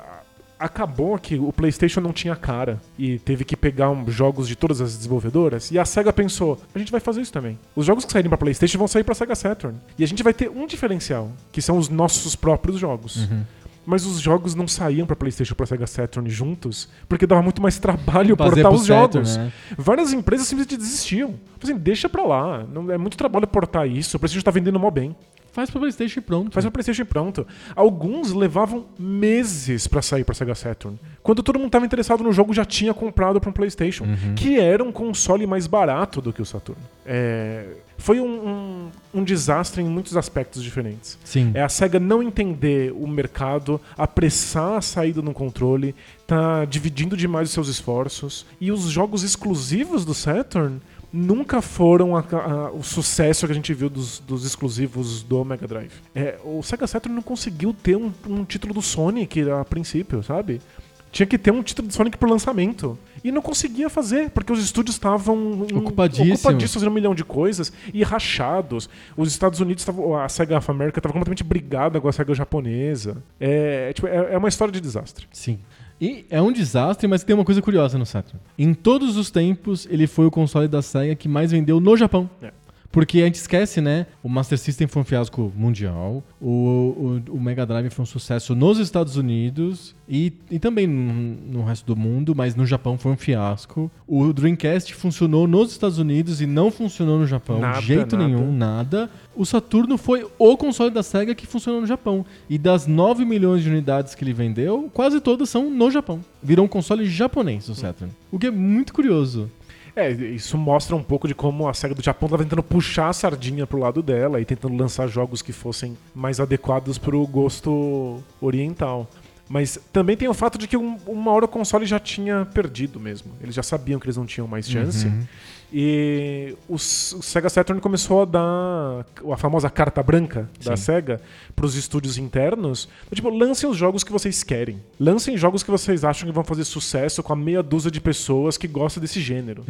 acabou que o PlayStation não tinha cara e teve que pegar um- jogos de todas as desenvolvedoras e a Sega pensou, a gente vai fazer isso também. Os jogos que saírem para PlayStation vão sair para Sega Saturn e a gente vai ter um diferencial, que são os nossos próprios jogos. Mas os jogos não saíam pra PlayStation e pra Sega Saturn juntos, porque dava muito mais trabalho Fazer portar os Saturn, jogos. né? Várias empresas simplesmente desistiam. Assim, deixa pra lá, não é muito trabalho portar isso, o PlayStation tá vendendo mal bem. Faz pra PlayStation e pronto. Faz pra PlayStation e pronto. Alguns levavam meses pra sair pra Sega Saturn. Quando todo mundo tava interessado no jogo, já tinha comprado pra um PlayStation, Uhum. que era um console mais barato do que o Saturn. É, Foi um, um- um desastre em muitos aspectos diferentes. Sim. É a SEGA não entender o mercado, apressar a saída no controle, tá dividindo demais os seus esforços. E os jogos exclusivos do Saturn nunca foram a- a- o sucesso que a gente viu dos, dos exclusivos do Mega Drive. É, o Sega Saturn não conseguiu ter um, um título do Sonic a princípio, sabe? Tinha que ter um título do Sonic por lançamento. E não conseguia fazer, porque os estúdios estavam Ocupadíssimos. ocupadíssimos fazendo um milhão de coisas e rachados. Os Estados Unidos estavam. A Sega of America estava completamente brigada com a Sega japonesa. É, é, tipo, é, é uma história de desastre. Sim. E é um desastre, mas tem uma coisa curiosa no Saturn. Em todos os tempos, ele foi o console da Sega que mais vendeu no Japão. É. Porque a gente esquece, né? O Master System foi um fiasco mundial, o, o, o Mega Drive foi um sucesso nos Estados Unidos e, e também no, no resto do mundo, mas no Japão foi um fiasco. O Dreamcast funcionou nos Estados Unidos e não funcionou no Japão Nada, de jeito nada. nenhum, nada. O Saturno foi o console da Sega que funcionou no Japão. E das 9 milhões de unidades que ele vendeu, quase todas são no Japão. Virou um console japonês o Saturn. O que é muito curioso. É, isso mostra um pouco de como a SEGA do Japão estava tentando puxar a sardinha pro lado dela e tentando lançar jogos que fossem mais adequados pro gosto oriental. Mas também tem o fato de que um- uma hora o console já tinha perdido mesmo. Eles já sabiam que eles não tinham mais chance. Uhum. E o, o Sega Saturn começou a dar a famosa carta branca da Sim. Sega pros estúdios internos. Então, tipo, lancem os jogos que vocês querem. Lancem jogos que vocês acham que vão fazer sucesso com a meia dúzia de pessoas que gostam desse gênero.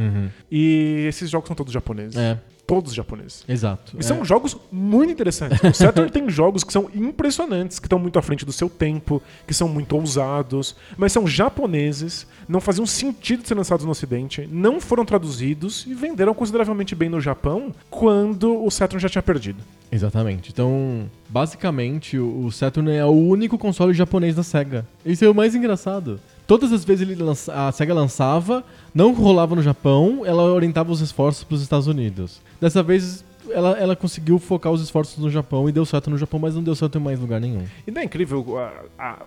E esses jogos são todos japoneses. É, Todos japoneses. exato. E É. são jogos muito interessantes. O Saturn tem jogos que são impressionantes, que estão muito à frente do seu tempo, que são muito ousados, mas são japoneses, não faziam sentido ser lançados no Ocidente, não foram traduzidos e venderam consideravelmente bem no Japão quando o Saturn já tinha perdido. Exatamente. Então, basicamente, o o Saturn é o único console japonês da Sega. Isso é o mais engraçado. Todas as vezes lança- a Sega lançava, não rolava no Japão, ela orientava os esforços para os Estados Unidos. Dessa vez, ela, ela conseguiu focar os esforços no Japão e deu certo no Japão, mas não deu certo em mais lugar nenhum. E não é incrível a, a-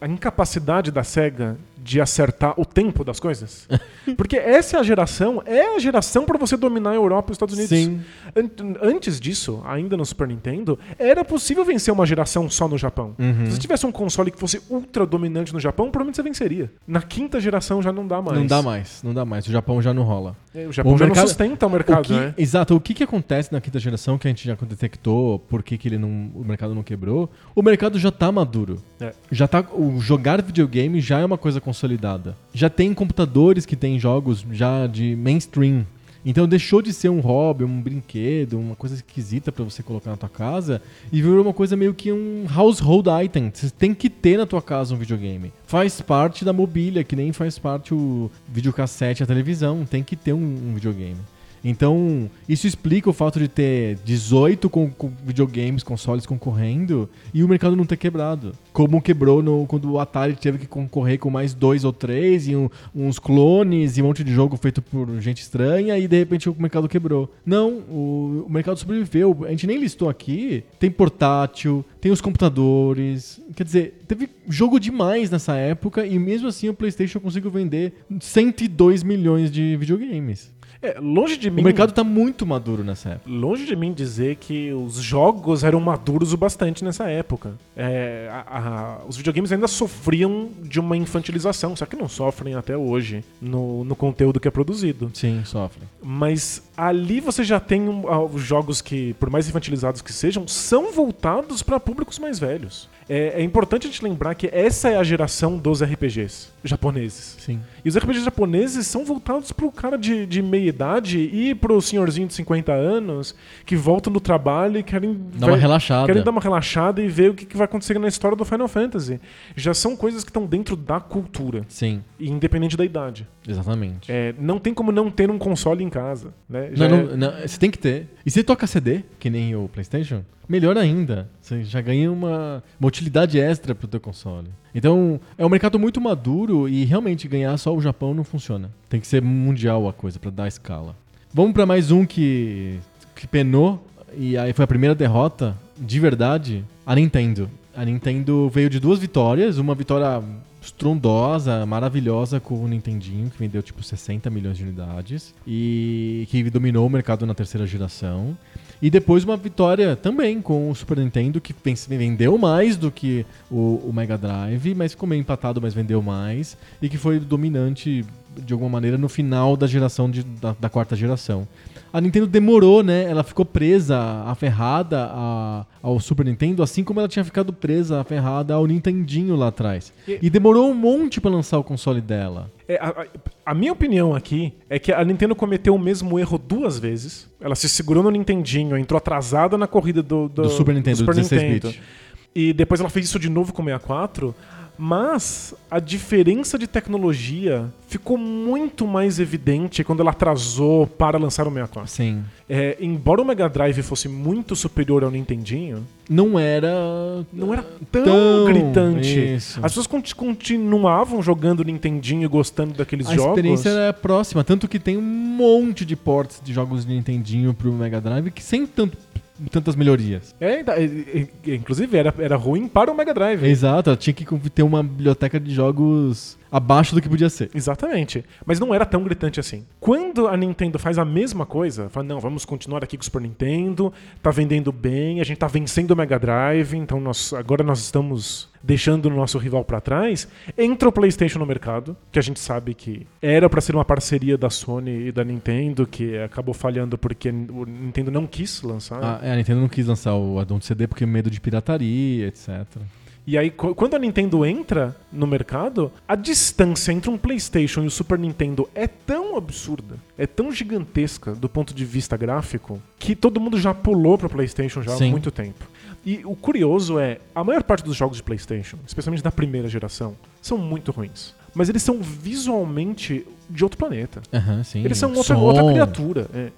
a incapacidade da SEGA de acertar o tempo das coisas? <laughs> Porque essa é a geração, é a geração para você dominar a Europa e os Estados Unidos. Sim. An- Antes disso, ainda no Super Nintendo, era possível vencer uma geração só no Japão. Uhum. Se você tivesse um console que fosse ultra dominante no Japão, provavelmente você venceria. Na quinta geração já não dá mais. Não dá mais, não dá mais. O Japão já não rola. É, O Japão O já mercado- não sustenta o mercado, o que, né? Exato. O que, que acontece na quinta geração que a gente já detectou, por que, que ele não, o mercado não quebrou? O mercado já tá maduro. É. Já tá, o jogar videogame já é uma coisa consolidada. Já tem computadores que têm jogos já de mainstream. Então deixou de ser um hobby, um brinquedo, uma coisa esquisita pra você colocar na tua casa e virou uma coisa meio que um household item. Você tem que ter na tua casa um videogame. Faz parte da mobília, que nem faz parte o videocassete, a televisão. Tem que ter um, um videogame. Então, isso explica o fato de ter 18 com, com videogames, consoles concorrendo e o mercado não ter quebrado. Como quebrou no- quando o Atari teve que concorrer com mais dois ou três, e um- uns clones e um monte de jogo feito por gente estranha, e de repente o mercado quebrou. Não, o, o mercado sobreviveu. A gente nem listou aqui. Tem portátil, tem os computadores. Quer dizer, teve jogo demais nessa época, e mesmo assim o PlayStation conseguiu vender 102 milhões de videogames. É, longe de mim. O mercado tá muito maduro nessa época. Longe de mim dizer que os jogos eram maduros o bastante nessa época. É, a- a- os videogames ainda sofriam de uma infantilização, só que não sofrem até hoje no, no conteúdo que é produzido. Sim, sofre. Mas ali você já tem um- os jogos que, por mais infantilizados que sejam, são voltados para públicos mais velhos. É, é importante a gente lembrar que essa é a geração dos RPGs japoneses. Sim. E os RPGs japoneses são voltados pro cara de, de meia idade e pro senhorzinho de 50 anos que voltam do trabalho e querem Dá uma relaxada. querem dar uma relaxada e ver o que, que vai acontecer na história do Final Fantasy. Já são coisas que estão dentro da cultura, Sim, e independente da idade. exatamente. É, não tem como não ter um console em casa, né? Não, Já não, é- não, você tem que ter. E se toca CD, que nem o PlayStation, melhor ainda. Você já ganha uma, uma utilidade extra pro teu console. Então, é um mercado muito maduro e realmente ganhar só o Japão não funciona. Tem que ser mundial a coisa pra dar escala. Vamos pra mais um que, que penou e aí foi a primeira derrota de verdade, a Nintendo. A Nintendo veio de duas vitórias, uma vitória estrondosa, maravilhosa com o Nintendinho, que vendeu tipo 60 milhões de unidades e que dominou o mercado na terceira geração. E depois uma vitória também com o Super Nintendo, que ven- vendeu mais do que o, o Mega Drive, mas ficou meio empatado, mas vendeu mais. E que foi dominante de alguma maneira no final da geração de- da, da quarta geração. A Nintendo demorou, né? Ela ficou presa, aferrada a- ao Super Nintendo, assim como ela tinha ficado presa, aferrada ao Nintendinho lá atrás. E- E demorou um monte pra lançar o console dela. É, a, a- a minha opinião aqui é que a Nintendo cometeu o mesmo erro duas vezes. Ela se segurou no Nintendinho, entrou atrasada na corrida do, do, Do Super Nintendo, Super 16 Nintendo. E depois ela fez isso de novo com o 64. Mas a diferença de tecnologia ficou muito mais evidente quando ela atrasou para lançar o 64. Sim. É, embora o Mega Drive fosse muito superior ao Nintendinho, Não era. não era tão, Tão, gritante. isso. As pessoas conti- continuavam jogando Nintendinho e gostando daqueles A jogos. experiência era próxima, tanto que tem um monte de ports de jogos de Nintendinho pro Mega Drive que sem tanto, tantas melhorias. É, inclusive era, era ruim para o Mega Drive. Exato, tinha que ter uma biblioteca de jogos abaixo do que podia ser. Exatamente. Mas não era tão gritante assim. Quando a Nintendo faz a mesma coisa, fala, não, vamos continuar aqui com o Super Nintendo, tá vendendo bem, a gente tá vencendo o Mega Drive, então nós, agora nós estamos deixando o nosso rival pra trás. Entra o PlayStation no mercado, que a gente sabe que era pra ser uma parceria da Sony e da Nintendo, que acabou falhando porque o Nintendo não quis lançar. Ah, é, a Nintendo não quis lançar o addon de CD porque medo de pirataria, etc. E aí, qu- quando a Nintendo entra no mercado, a distância entre um PlayStation e o Super Nintendo é tão absurda, é tão gigantesca do ponto de vista gráfico, que todo mundo já pulou pro PlayStation já Sim. há muito tempo. E o curioso é, a maior parte dos jogos de PlayStation, especialmente da primeira geração, são muito ruins. Mas eles são visualmente de outro planeta. Aham, sim. Eles são outra, outra criatura. É.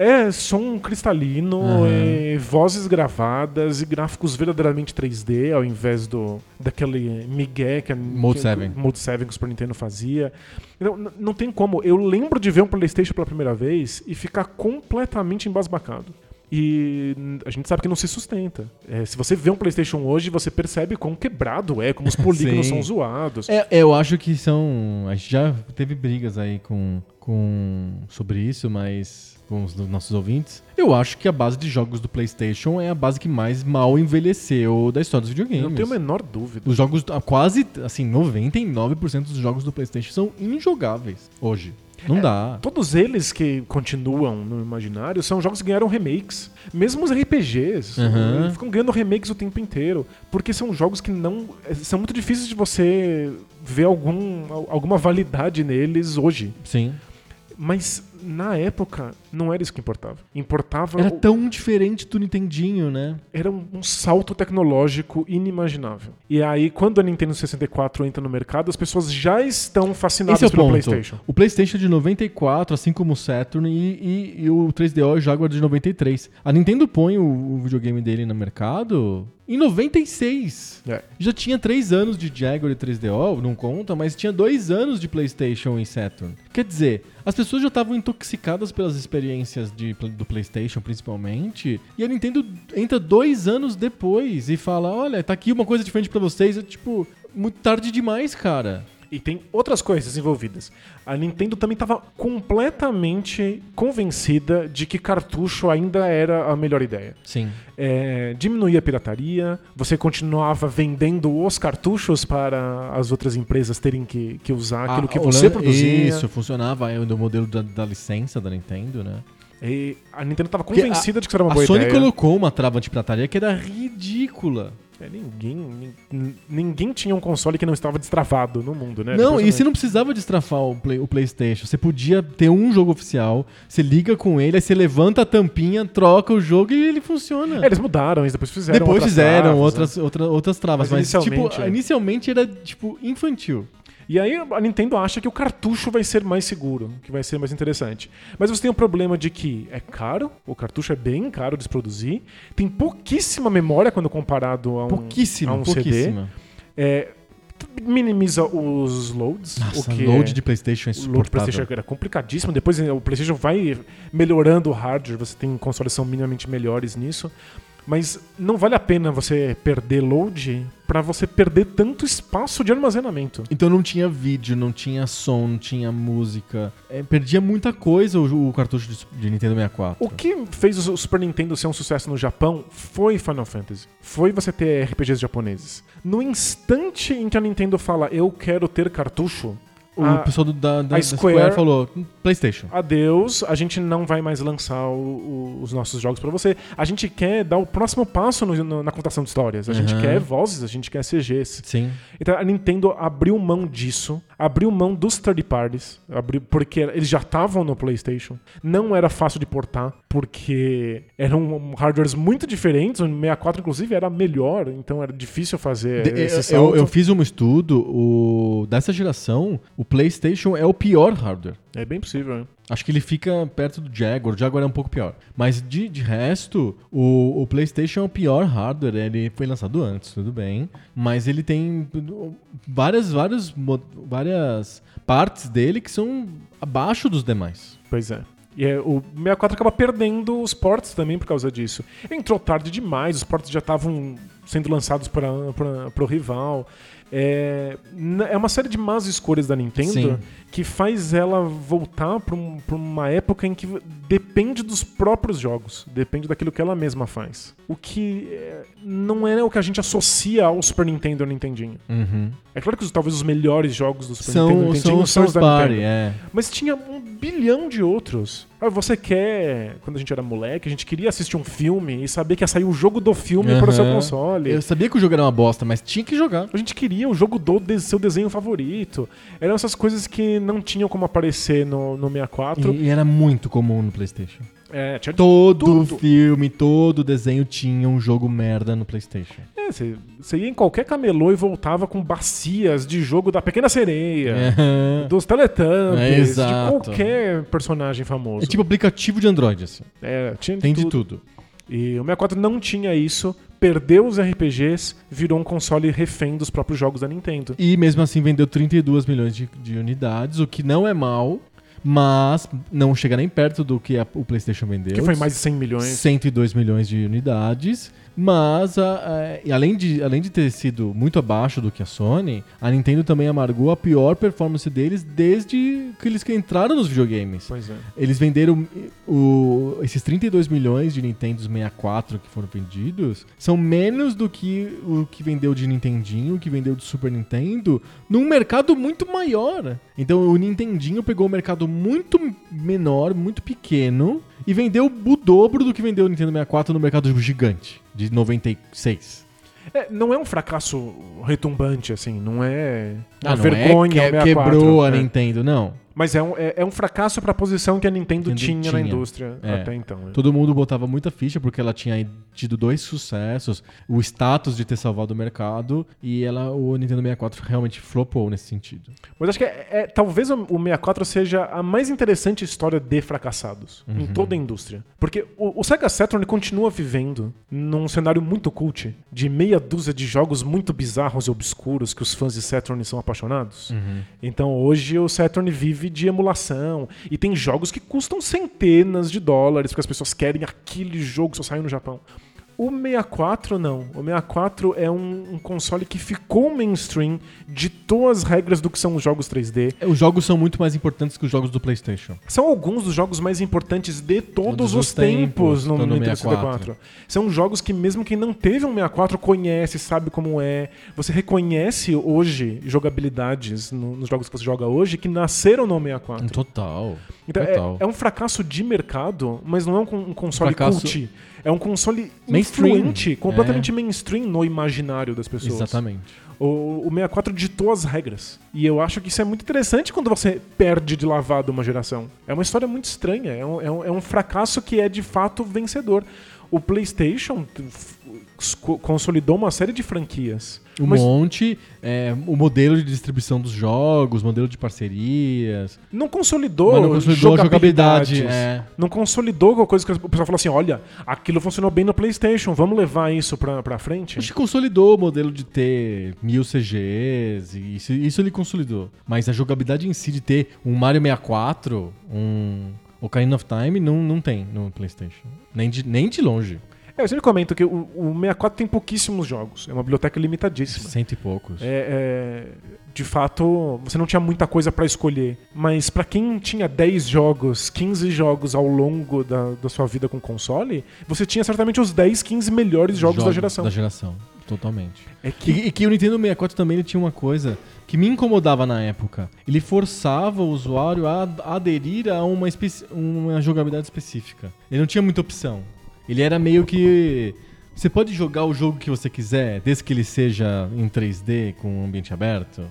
É som cristalino, é, vozes gravadas e gráficos verdadeiramente 3D, ao invés do daquele migué que a Mode que, 7. que- Mode 7 que o Super Nintendo fazia. Então, não tem como. Eu lembro de ver um PlayStation pela primeira vez e ficar completamente embasbacado. E a gente sabe que não se sustenta. É, se você vê um PlayStation hoje, você percebe quão quebrado é, como os <laughs> polígonos são zoados. É, eu acho que são. A gente já teve brigas aí com, com sobre isso, mas com os nossos ouvintes. Eu acho que a base de jogos do PlayStation é a base que mais mal envelheceu da história dos videogames. não tenho a menor dúvida. Os jogos, quase, assim, 99% dos jogos do PlayStation são injogáveis hoje. Não É, dá. Todos eles que continuam no imaginário são jogos que ganharam remakes. Mesmo os RPGs Uhum. ficam ganhando remakes o tempo inteiro. Porque são jogos que não. eh, São muito difíceis de você ver algum, al- alguma validade neles hoje. Sim. Mas na época não era isso que importava. Importava. Era o- tão diferente do Nintendinho, né? era um, um salto tecnológico inimaginável. E aí, quando a Nintendo 64 entra no mercado, as pessoas já estão fascinadas Esse é o pelo ponto. PlayStation. O PlayStation é de 94, assim como o Saturn e, e- e o 3DO e o Jaguar de 93. A Nintendo põe o, o videogame dele no mercado em 96. É. Já tinha 3 anos de Jaguar e 3DO, não conta, mas tinha 2 anos de PlayStation e Saturn. Quer dizer, as pessoas já estavam intoxicadas pelas experiências de, do PlayStation, principalmente, e a Nintendo entra dois anos depois e fala: Olha, tá aqui uma coisa diferente pra vocês. É tipo, muito tarde demais, cara. E tem outras coisas envolvidas. A Nintendo também estava completamente convencida de que cartucho ainda era a melhor ideia. Sim. É, diminuía a pirataria, você continuava vendendo os cartuchos para as outras empresas terem que, que usar aquilo que Ah, você o lan- produzia. Isso, funcionava no modelo da, da licença da Nintendo, né? E a Nintendo estava convencida de que isso era uma A boa Sony ideia. colocou uma trava de pirataria que era ridícula. É, ninguém, nin- ninguém tinha um console que não estava destravado no mundo, né? não, e você não precisava destrafar o, Play- o PlayStation. Você podia ter um jogo oficial, você liga com ele, aí você levanta a tampinha, troca o jogo e ele funciona. É, eles mudaram, eles depois fizeram Depois outras fizeram travas, né? outras, outra- outras travas, Mas mas, tipo, inicialmente, é. inicialmente era tipo infantil. E aí a Nintendo acha que o cartucho vai ser mais seguro, que vai ser mais interessante. Mas você tem o problema de que é caro, o cartucho é bem caro de se produzir, tem pouquíssima memória quando comparado a um, Pouquíssima, a um CD. pouquíssima. É, minimiza os loads. Nossa, o que load é- de PlayStation é o load. PlayStation era complicadíssimo. Depois eh, o PlayStation vai melhorando o hardware, você tem consoles que são minimamente melhores nisso. Mas não vale a pena você perder load pra você perder tanto espaço de armazenamento. Então não tinha vídeo, não tinha som, não tinha música. É, perdia muita coisa o, o cartucho de, de Nintendo 64. O que fez o Super Nintendo ser um sucesso no Japão foi Final Fantasy. Foi você ter RPGs japoneses. No instante em que a Nintendo fala, eu quero ter cartucho, O a- pessoal do- da, da, a da Square- Square falou, "Hum, PlayStation. adeus, a gente não vai mais lançar o- o- os nossos jogos pra você. A gente quer dar o próximo passo no- no- na contação de histórias. A gente Uhum. quer vozes, a gente quer CGs. Sim. Então a Nintendo abriu mão disso, abriu mão dos third parties, abriu, porque eles já estavam no PlayStation. Não era fácil de portar, porque eram hardwares muito diferentes. O 64, inclusive, era melhor, então era difícil fazer De- esse eu, eu fiz um estudo, o, dessa geração, o PlayStation é o pior hardware. É bem possível, né? Acho que ele fica perto do Jaguar. O Jaguar é um pouco pior. Mas de, de resto, o, o PlayStation é o pior hardware. Ele foi lançado antes, tudo bem. Mas ele tem várias, várias, várias partes dele que são abaixo dos demais. Pois é. E é, o 64 acaba perdendo os ports também por causa disso. Entrou tarde demais, os ports já estavam sendo lançados para o rival. É, é uma série de más escolhas da Nintendo Sim. que faz ela voltar para uma época em que depende dos próprios jogos, depende daquilo que ela mesma faz. O que é, não é o que a gente associa ao Super Nintendo ao Nintendinho. É claro que os- talvez os melhores jogos do Super Nintendo São, Nintendinho são os são os da party, Nintendo. é. Mas tinha um bilhão de outros. Ah, você quer, quando a gente era moleque, a gente queria assistir um filme e saber que ia sair o jogo do filme para o seu console. Eu sabia que o jogo era uma bosta, mas tinha que jogar. A gente queria o jogo do de- seu desenho favorito. Eram essas coisas que não tinham como aparecer no, no 64. E, e era muito comum no PlayStation. É, tinha Todo Tudo. filme, todo desenho tinha um jogo merda no PlayStation. É, você, ia em qualquer camelô e voltava com bacias de jogo da Pequena Sereia, É. dos Teletubbies, É, de qualquer personagem famoso. É tipo aplicativo de Android, assim. É, tinha Tem de tudo. tudo. E o 64 não tinha isso, perdeu os RPGs, virou um console refém dos próprios jogos da Nintendo. E mesmo assim vendeu 32 milhões de, de unidades, o que não é mal, mas não chega nem perto do que a- o PlayStation vendeu. Que foi mais de 100 milhões. 102 milhões de unidades. Mas, a- a- e além, de, além de ter sido muito abaixo do que a Sony, a Nintendo também amargou a pior performance deles desde que eles entraram nos videogames. Pois é. Eles venderam o- esses 32 milhões de Nintendo 64 que foram vendidos, são menos do que o que vendeu de Nintendinho, o que vendeu de Super Nintendo, num mercado muito maior. Então o Nintendinho pegou um mercado muito menor, muito pequeno, e vendeu o dobro do que vendeu o Nintendo 64 no mercado gigante, de 96. É, não é um fracasso retumbante, assim, não é Ah, não vergonha é que 64. quebrou a é. Nintendo, não. Mas é um, é, é um fracasso pra posição que a Nintendo, Nintendo tinha, na tinha. indústria É. até então. né? Todo mundo botava muita ficha porque ela tinha tido dois sucessos, o status de ter salvado o mercado e ela, o Nintendo 64 realmente flopou nesse sentido. Mas acho que é, é- talvez o o 64 seja a mais interessante história de fracassados em toda a indústria. Porque o, o Sega Saturn continua vivendo num cenário muito cult de meia dúzia de jogos muito bizarros e obscuros que os fãs de Saturn são apaixonados. Então hoje o Saturn vive de emulação e tem jogos que custam centenas de dólares porque as pessoas querem aquele jogo só saiu no Japão. O 64 não. O 64 é um, um console que ficou mainstream, ditou as regras do que são os jogos 3D. Os jogos são muito mais importantes que os jogos do PlayStation. São alguns dos jogos mais importantes de todos, Todos os os tempos tempos no, no Nintendo 64. 64. São jogos que mesmo quem não teve um 64 conhece, sabe como é. Você reconhece hoje jogabilidades no- nos jogos que você joga hoje que nasceram no 64. Total. Então Total. é, é um fracasso de mercado, mas não é um, um console Fracasso- cult. É um console Mainstream. influente, completamente mainstream no imaginário das pessoas. Exatamente. O, o 64 ditou as regras. E eu acho que isso é muito interessante quando você perde de lavado uma geração. É uma história muito estranha. É um, é um, é um fracasso que é de fato vencedor. o PlayStation consolidou uma série de franquias. Um Mas monte, é, o modelo de distribuição dos jogos, modelo de parcerias. não consolidou, Mas não consolidou a jogabilidade. É. Não consolidou alguma coisa que o pessoal falou assim: olha, aquilo funcionou bem no PlayStation, vamos levar isso pra, pra frente? Acho que consolidou o modelo de ter mil CGs, e isso, isso ele consolidou. Mas a jogabilidade em si de ter um Mario 64, um Ocarina of Time, não, não tem no PlayStation. Nem de, nem de longe. É, eu sempre comento que o, o 64 tem pouquíssimos jogos, é uma biblioteca limitadíssima. Cento e poucos. É, é, de fato, você não tinha muita coisa pra escolher. Mas pra quem tinha 10 jogos, 15 jogos ao longo da, da sua vida com console, você tinha certamente os 10, 15 melhores jogos, da geração. Da geração, totalmente. É que E, e que o Nintendo 64 também ele tinha uma coisa que me incomodava na época. Ele forçava o usuário a aderir a uma, uma jogabilidade específica. Ele não tinha muita opção. Ele era meio que. Você pode jogar o jogo que você quiser, desde que ele seja em 3D com ambiente aberto.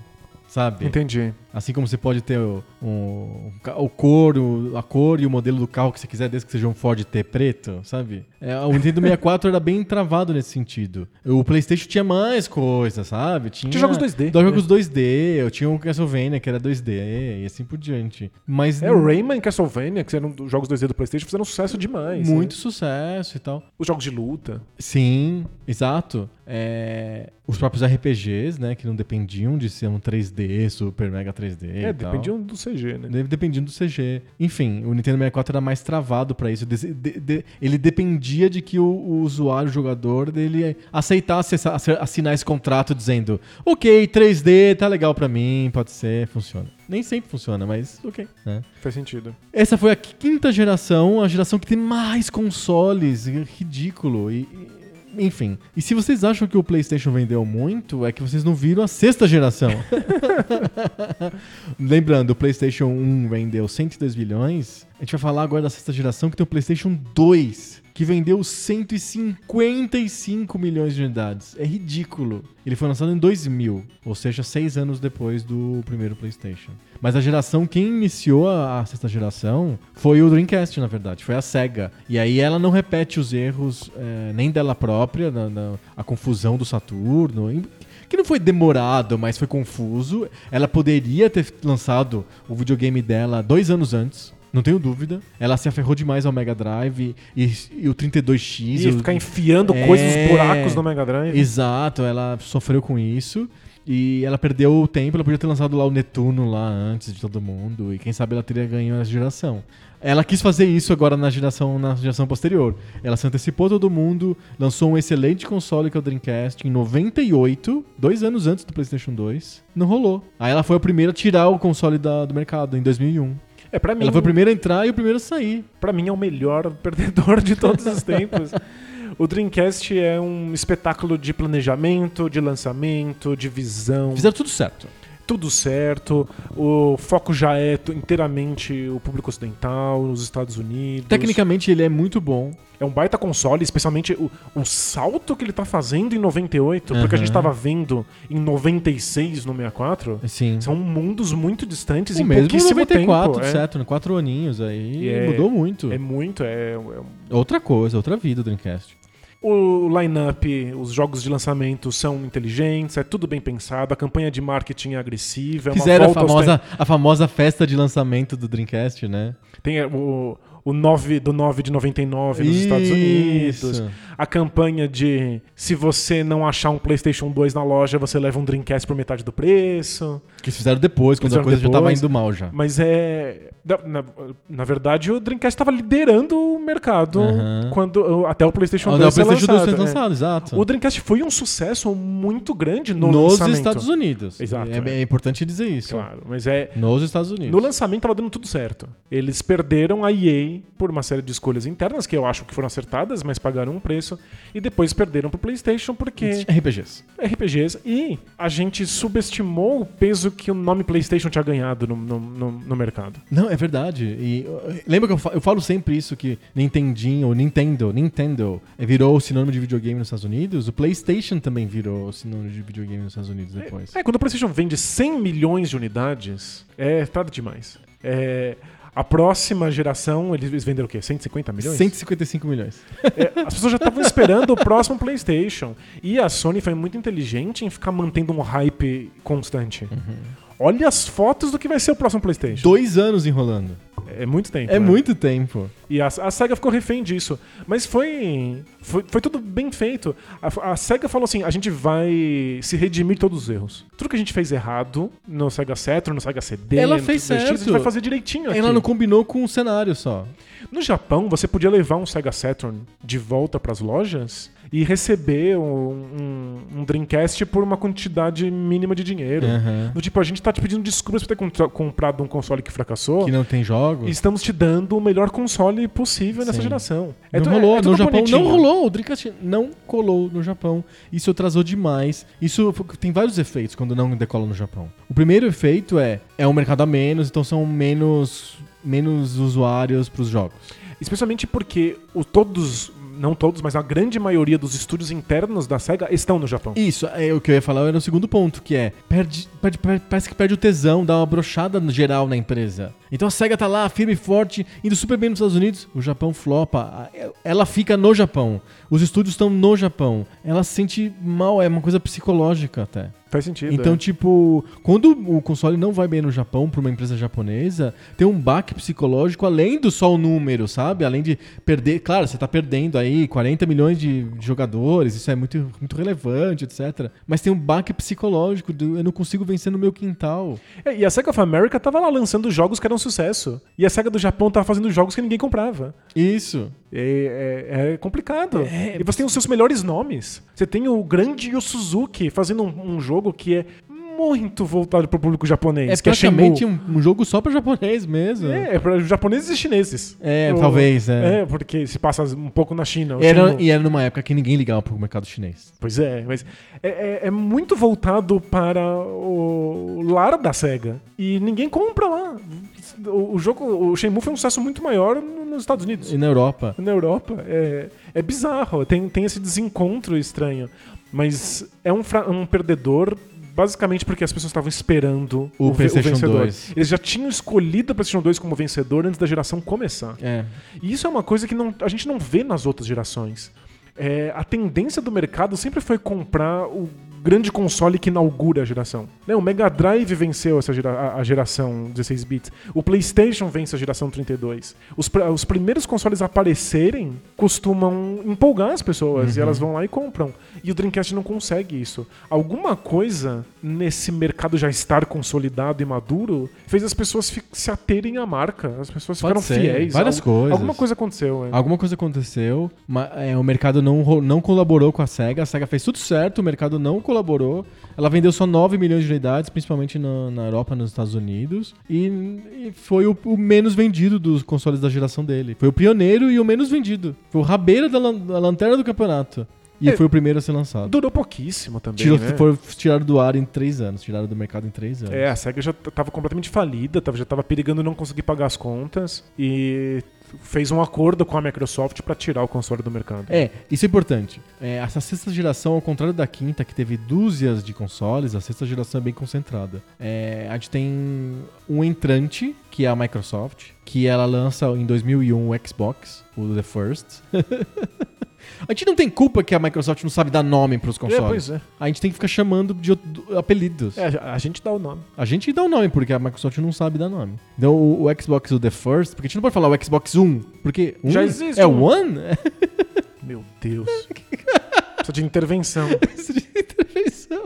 Sabe? Entendi. Assim como você pode ter o, o, o cor, o- a cor e o modelo do carro que você quiser, desde que seja um Ford T preto, sabe? É, o Nintendo 64 era bem travado nesse sentido. O PlayStation tinha mais coisas, sabe? Tinha, Tinha jogos 2D, Dois jogos 2D, eu tinha um Castlevania que era 2D e assim por diante. Mas É, o Rayman e Castlevania, que eram os jogos 2D do PlayStation, fizeram sucesso demais. muito né? sucesso e tal. Os jogos de luta. Sim, exato. É, os próprios RPGs, né, que não dependiam de ser um 3D, super mega 3D. É, e tal. dependiam do CG, né? Dependindo do CG. Enfim, o Nintendo 64 era mais travado pra isso. Des- de- de- ele dependia de que o, o usuário, o jogador, dele aceitasse assinar esse contrato dizendo: Ok, 3D, tá legal pra mim, pode ser, funciona. Nem sempre funciona, mas ok. né? Faz sentido. Essa foi a quinta geração, a geração que tem mais consoles. Ridículo. E- enfim. E se vocês acham que o PlayStation vendeu muito, é que vocês não viram a sexta geração. <laughs> Lembrando, o PlayStation 1 vendeu 102 bilhões. A gente vai falar agora da sexta geração, que tem o PlayStation 2, que vendeu 155 milhões de unidades. É ridículo. Ele foi lançado em 2000, ou seja, seis anos depois do primeiro PlayStation. Mas a geração, quem iniciou a, a sexta geração foi o Dreamcast, na verdade, foi a SEGA. E aí ela não repete os erros eh, nem dela própria, na, na- a confusão do Saturno. em- Que não foi demorado, mas foi confuso. Ela poderia ter lançado o videogame dela dois anos antes. Não tenho dúvida. Ela se aferrou demais ao Mega Drive e, e o 32X. E o- ficar enfiando É. coisas nos buracos no Mega Drive. Exato, ela sofreu com isso. E ela perdeu o tempo, ela podia ter lançado lá o Netuno lá antes de todo mundo. E quem sabe ela teria ganho essa geração. Ela quis fazer isso agora na geração, na geração posterior. Ela se antecipou a todo mundo, lançou um excelente console que é o Dreamcast em 98, dois anos antes do PlayStation 2. Não rolou. Aí ela foi a primeira a tirar o console da- do mercado em 2001. É, pra mim, Ela foi a primeira a entrar e o primeiro a sair. pra mim é o melhor <laughs> perdedor de todos os tempos. O Dreamcast é um espetáculo de planejamento, de lançamento, de visão. Fizeram tudo certo. Tudo certo. O foco já é inteiramente o público ocidental, nos Estados Unidos. Tecnicamente ele é muito bom. É um baita console, especialmente o, o salto que ele tá fazendo em 98, porque a gente tava vendo em 96 no 64. Sim. São mundos muito distantes O em mesmo pouquíssimo 94, tempo. É, certo? Quatro aninhos aí. É- mudou muito. é muito, é, é Outra coisa, outra vida o Dreamcast. O line-up, os jogos de lançamento são inteligentes, é tudo bem pensado, a campanha de marketing é agressiva, é Fizeram a famosa, a famosa festa de lançamento do Dreamcast, né? Tem é, o, o 9 do 9 de 99 nos Estados Unidos. A campanha de se você não achar um PlayStation 2 na loja, você leva um Dreamcast por metade do preço. Que fizeram depois, quando Fizeram a coisa já tava depois. indo mal já. Mas é. Na, na- verdade, o Dreamcast estava liderando o mercado Aham. quando até o PlayStation Ah, 2 não, o ser PlayStation 2 lançado. foi é. lançado, exato. O Dreamcast foi um sucesso muito grande no Nos lançamento. Estados Unidos. Exato, É, é. é importante dizer isso. Claro, mas é. Nos Estados Unidos. No lançamento tava dando tudo certo. Eles perderam a EA por uma série de escolhas internas, que eu acho que foram acertadas, mas pagaram um preço. E depois perderam pro PlayStation porque RPGs. RPGs. E a gente subestimou o peso que o nome PlayStation tinha ganhado no, no, no- no mercado. Não, é verdade. E uh, lembra que eu, fa- eu falo sempre isso que Nintendinho, Nintendo, Nintendo eh, virou sinônimo de videogame nos Estados Unidos. O PlayStation também virou sinônimo de videogame nos Estados Unidos depois. É, quando o PlayStation vende 100 milhões de unidades, é tarde demais. É, A próxima geração, eles venderam o quê? 150 milhões? 155 milhões. É, as pessoas já estavam esperando o próximo PlayStation. E a Sony foi muito inteligente em ficar mantendo um hype constante. Uhum. Olha as fotos do que vai ser o próximo PlayStation. Dois anos enrolando. É muito tempo. É né? muito tempo. E a, a SEGA ficou refém disso. Mas foi, foi, foi tudo bem feito. A, a SEGA falou assim: a gente vai se redimir todos os erros. Tudo que a gente fez errado no SEGA Saturn, no SEGA CD, Ela no fez 3DS, a gente certo. vai fazer direitinho aqui. Ela não combinou com o cenário só. No Japão, você podia levar um Sega Saturn de volta pras lojas e receber um, um- um Dreamcast por uma quantidade mínima de dinheiro. Aham. Do tipo, a gente tá te pedindo desculpas por ter comprado um console que fracassou. Que não tem jogos. E estamos te dando o melhor console possível nessa Sim. geração. não tu- rolou tudo no Japão, bonitinho. não rolou. O Dreamcast não colou no Japão. Isso atrasou demais. Isso tem vários efeitos quando não decola no Japão. O primeiro efeito é é um mercado a menos, então são menos menos usuários para os jogos. Especialmente porque o, todos, não todos, mas a grande maioria dos estúdios internos da SEGA estão no Japão. Isso, é o que eu ia falar era o segundo ponto, que é perde, perde- perde- parece que perde o tesão, dá uma brochada geral na empresa. Então a SEGA tá lá, firme e forte, indo super bem nos Estados Unidos, o Japão flopa, a- ela fica no Japão, os estúdios estão no Japão, ela se sente mal, é uma coisa psicológica até. Faz sentido. Então, é. tipo, quando o console não vai bem no Japão pra uma empresa japonesa, tem um baque psicológico além do só o número, sabe? Além de perder, claro, você tá perdendo aí 40 milhões de de jogadores, isso é muito, muito relevante, etc. Mas tem um baque psicológico, do, eu não consigo vencer no meu quintal. É, e a SEGA of America tava lá lançando jogos que eram sucesso. E a SEGA do Japão tava fazendo jogos que ninguém comprava. Isso. É, é- é complicado. É, e você tem os seus melhores nomes. Você tem o grande Yu Suzuki fazendo um, um jogo que é muito voltado pro público japonês, É é praticamente um, um jogo só pra japonês mesmo. É, é para japoneses e chineses. É, O- talvez, é. É, porque se passa um pouco na China. o Era, e era numa época que ninguém ligava pro mercado chinês. Pois é, mas é, é- é muito voltado para o lar da SEGA. E ninguém compra lá. O, o jogo, o Shenmue foi um sucesso muito maior no- nos Estados Unidos. E na Europa. Na Europa, é, é bizarro. Tem, tem esse desencontro estranho. Mas é um, um perdedor basicamente porque as pessoas estavam esperando O ve- PlayStation vencedor. 2. Eles já tinham escolhido o PlayStation 2 como vencedor antes da geração começar. É. E isso é uma coisa que não- a gente não vê nas outras gerações. É, a tendência do mercado sempre foi comprar o grande console que inaugura a geração. Né, o Mega Drive venceu essa gera- a, geração 16 bits. O PlayStation vence a geração 32. Os, pr- os primeiros consoles a aparecerem costumam empolgar as pessoas e elas vão lá e compram. E o Dreamcast não consegue isso. Alguma coisa nesse mercado já estar consolidado e maduro fez as pessoas se aterem à marca. As pessoas Pode ficaram ser. fiéis. Várias coisas. Alguma coisa aconteceu. é. Alguma coisa aconteceu, mas é, o mercado não, não colaborou com a SEGA. A SEGA fez tudo certo, o mercado não colaborou. Ela vendeu só 9 milhões de unidades, principalmente na, na Europa e nos Estados Unidos. E, e foi o, o menos vendido dos consoles da geração dele. Foi o pioneiro e o menos vendido. Foi o rabeira da, lan- da lanterna do campeonato. E É. foi o primeiro a ser lançado. Durou pouquíssimo também. Tirou, né? Foi tirado do ar em 3 anos. Tiraram do mercado em 3 anos. É, a SEGA já t- tava completamente falida, já tava perigando não conseguir pagar as contas e fez um acordo com a Microsoft pra tirar o console do mercado. É, isso é importante. É, essa sexta geração, ao contrário da quinta, que teve dúzias de consoles, a sexta geração é bem concentrada. É, a gente tem um entrante, que é a Microsoft, que ela lança em 2001 o Xbox, o The First. <laughs> a gente não tem culpa que a Microsoft não sabe dar nome pros É, consoles. pois é. A gente tem que ficar chamando de apelidos. É, a gente dá o nome. A gente dá o nome, porque a Microsoft não sabe dar nome. Então o, o Xbox, o The First, porque a gente não pode falar o Xbox One, porque um Já existe é um. One? <laughs> Meu Deus. Precisa de intervenção. <laughs> Isso de intervenção.